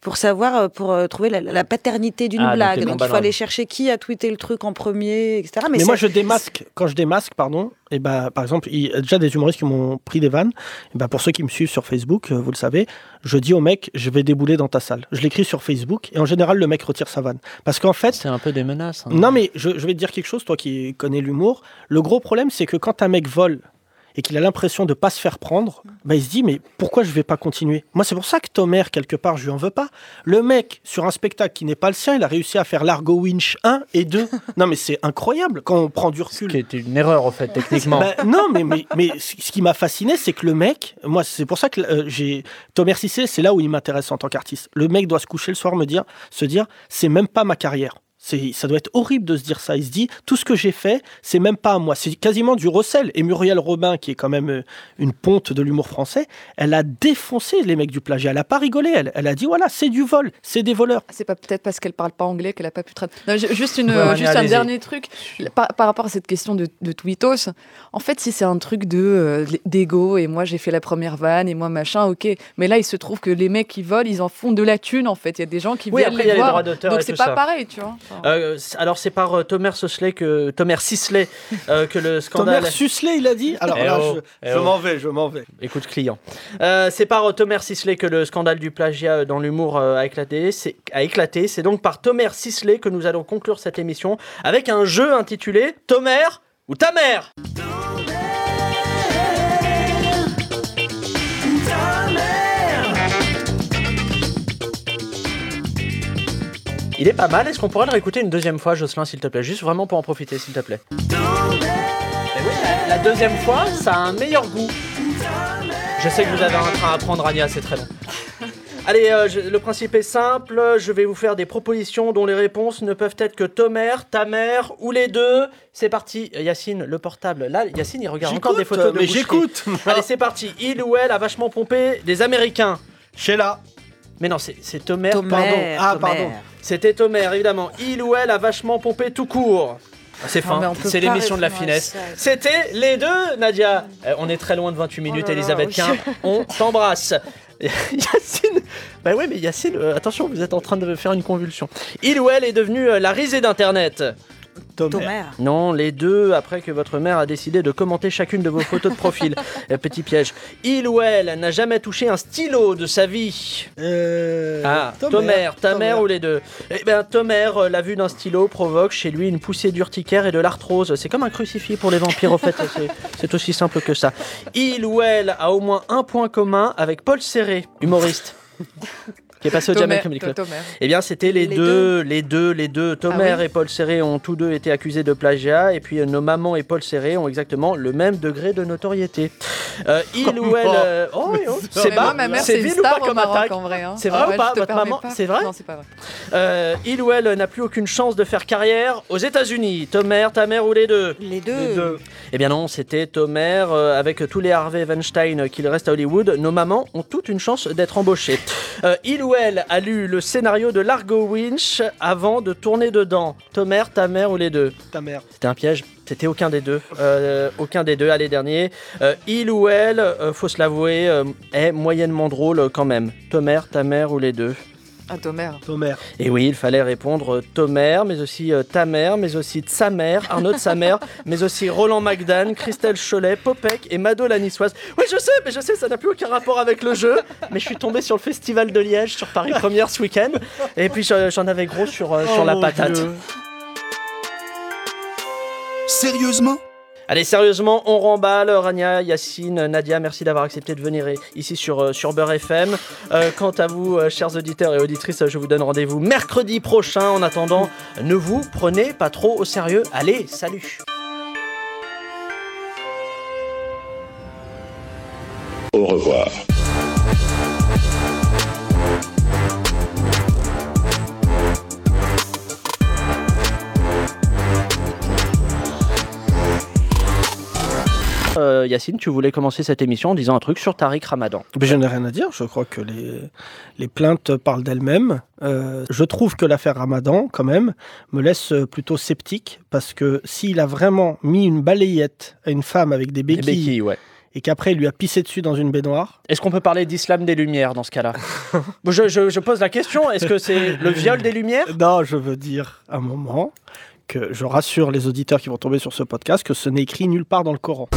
pour savoir, euh, pour euh, trouver la, la paternité d'une Ah, blague. Donc, il faut aller le- chercher qui a tweeté le truc en premier, etc. Mais, Mais, moi, je démasque. Quand je démasque, pardon, et ben, par exemple, il y a déjà des humoristes qui m'ont pris des vannes. Et ben, pour ceux qui me suivent sur Facebook, euh, vous le savez, je dis au mec, je vais débouler dans ta salle. Je l'écris sur Facebook et en général, le mec retire sa vanne. Parce qu'en fait. C'est un peu des menaces. hein. Non, mais je, je vais te dire quelque chose, toi qui connais l'humour. Le gros problème, c'est que quand un mec vole et qu'il a l'impression de pas se faire prendre, bah, il se dit mais pourquoi je vais pas continuer? Moi c'est pour ça que Tomer quelque part je lui en veux pas. Le mec sur un spectacle qui n'est pas le sien, il a réussi à faire l'Argo Winch 1 et 2. non mais c'est incroyable quand on prend du recul. C'était une erreur, en fait, techniquement. Bah, non, mais, mais, mais ce qui m'a fasciné, c'est que le mec, moi, c'est pour ça que euh, j'ai. Thomas Cissé, c'est là où il m'intéresse en tant qu'artiste. Le mec doit se coucher le soir, me dire, se dire, c'est même pas ma carrière. Ça doit être horrible de se dire ça. Il se dit, tout ce que j'ai fait, c'est même pas à moi. C'est quasiment du recel. Et Muriel Robin, qui est quand même euh, une ponte de l'humour français, elle a défoncé les mecs du plagiat. Elle a pas rigolé. Elle, elle a dit, voilà, c'est du vol, c'est des voleurs. C'est pas peut-être parce qu'elle parle pas anglais qu'elle a pas pu traduire. Non, ju- juste une, Ouais, euh, juste un dernier truc par, par rapport à cette question de, de tweetos. En fait, si c'est un truc de euh, d'ego et moi j'ai fait la première vanne et moi machin, ok. Mais là, il se trouve que les mecs qui volent, ils en font de la thune en fait. Il y a des gens qui Oui, viennent après, il y a les les voir. droits d'auteur Donc c'est pas ça. pareil, tu vois. Euh, alors c'est par euh, Thomas Sisley que Thomas Sisley euh, que le scandale. Thomas Susley, il a dit. Alors Eh là, oh, je, eh je oh. m'en vais, je m'en vais. Écoute client. Euh, c'est par euh, Thomas Sisley que le scandale du plagiat euh, dans l'humour a éclaté. C'est a éclaté. C'est donc par Thomas Sisley que nous allons conclure cette émission avec un jeu intitulé Thomas ou ta mère. Il est pas mal. Est-ce qu'on pourrait le réécouter une deuxième fois, Jocelyn, s'il te plaît? Juste vraiment pour en profiter, s'il te plaît. Eh oui, la, la deuxième fois, ça a un meilleur goût. Je sais que vous avez un train à prendre, Anya, c'est très long. Allez, euh, je- le principe est simple. Je vais vous faire des propositions dont les réponses ne peuvent être que ta mère, ta mère ou les deux. C'est parti. Euh, Yacine, le portable. Là, Yacine, il regarde encore des photos de mais boucherie. j'écoute. Allez, c'est parti. Il ou elle a vachement pompé des Américains. Sheila. Mais non, c'est c'est Tomer, Tomer, pardon. Ah, Tomer. pardon. C'était Tomer, évidemment. Il ou elle a vachement pompé tout court. Ah, C'est mais fin, c'est l'émission de la finesse. C'était les deux, Nadia. Euh, on est très loin de 28 minutes, là là, Elisabeth oui. Quint. On t'embrasse. Yacine, bah ouais, mais Yacine, euh, attention, vous êtes en train de faire une convulsion. Il ou elle est devenue euh, la risée d'Internet. Tomer. Non, les deux, après que votre mère a décidé de commenter chacune de vos photos de profil. Euh, petit piège. Il ou elle n'a jamais touché un stylo de sa vie. Euh, Ah, Tomer, ta mère ou les deux Eh bien, Tomer, euh, la vue d'un stylo provoque chez lui une poussée d'urticaire et de l'arthrose. C'est comme un crucifix pour les vampires, au fait. c'est- C'est aussi simple que ça. Il ou elle a au moins un point commun avec Paul Serré, humoriste. Qui est passé au Tomer, Jamel Comedy Club. Tomer. Eh bien, c'était les, Les deux, les deux, les deux. Tomer Ah oui et Paul Serré ont tous deux été accusés de plagiat, et puis euh, nos mamans et Paul Serré ont exactement le même degré de notoriété. Euh, il ou elle. euh, Oh, oui, oh, c'est mère, c'est c'est une vil ou pas comme attaque en vrai. hein. C'est vrai Ah ou pas Votre maman pas. C'est vrai Non, c'est pas vrai. Euh, il ou elle n'a plus aucune chance de faire carrière aux États-Unis. Tomer, ta mère ou les deux Les deux. Les deux. Eh bien non, c'était Tomer euh, avec tous les Harvey Weinstein qu'il reste à Hollywood. Nos mamans ont toute une chance d'être embauchées. Euh, il ou elle a lu le scénario de Largo Winch avant de tourner dedans. Tomer, ta mère ou les deux Ta mère. C'était un piège. C'était aucun des deux. Euh, aucun des deux. Allez, dernier. Euh, il ou elle, euh, faut se l'avouer, est moyennement drôle quand même. Tomer, ta mère ou les deux Ah, Tomer. Tomer. et oui, il fallait répondre euh, Tomer, mais aussi euh, ta mère, mais aussi de sa mère, Arnaud de sa mère, mais aussi Roland Magdan, Christelle Cholet, Popek et Mado la niçoise. Oui, je sais, mais je sais, ça n'a plus aucun rapport avec le jeu. Mais je suis tombé sur le festival de Liège, sur Paris Première ce week-end. Et puis j'en avais gros sur, euh, sur Oh, la patate. Dieu. Sérieusement? Allez, sérieusement, on remballe. Rania, Yacine, Nadia, merci d'avoir accepté de venir ici sur, euh, sur Beurre FM. Euh, quant à vous, euh, chers auditeurs et auditrices, je vous donne rendez-vous mercredi prochain. En attendant, ne vous prenez pas trop au sérieux. Allez, salut Au revoir. Euh, Yacine, tu voulais commencer cette émission en disant un truc sur Tariq Ramadan. Mais je n'ai rien à dire. Je crois que les, les plaintes parlent d'elles-mêmes. Euh, je trouve que l'affaire Ramadan, quand même, me laisse plutôt sceptique parce que s'il a vraiment mis une balayette à une femme avec des Des béquilles, béquilles, ouais. et qu'après il lui a pissé dessus dans une baignoire, Est-ce qu'on peut parler d'islam des Lumières dans ce cas-là? Je, je- je pose la question, est-ce que c'est le viol des Lumières? Non, je veux dire un moment que je rassure les auditeurs qui vont tomber sur ce podcast que ce n'est écrit nulle part dans le Coran.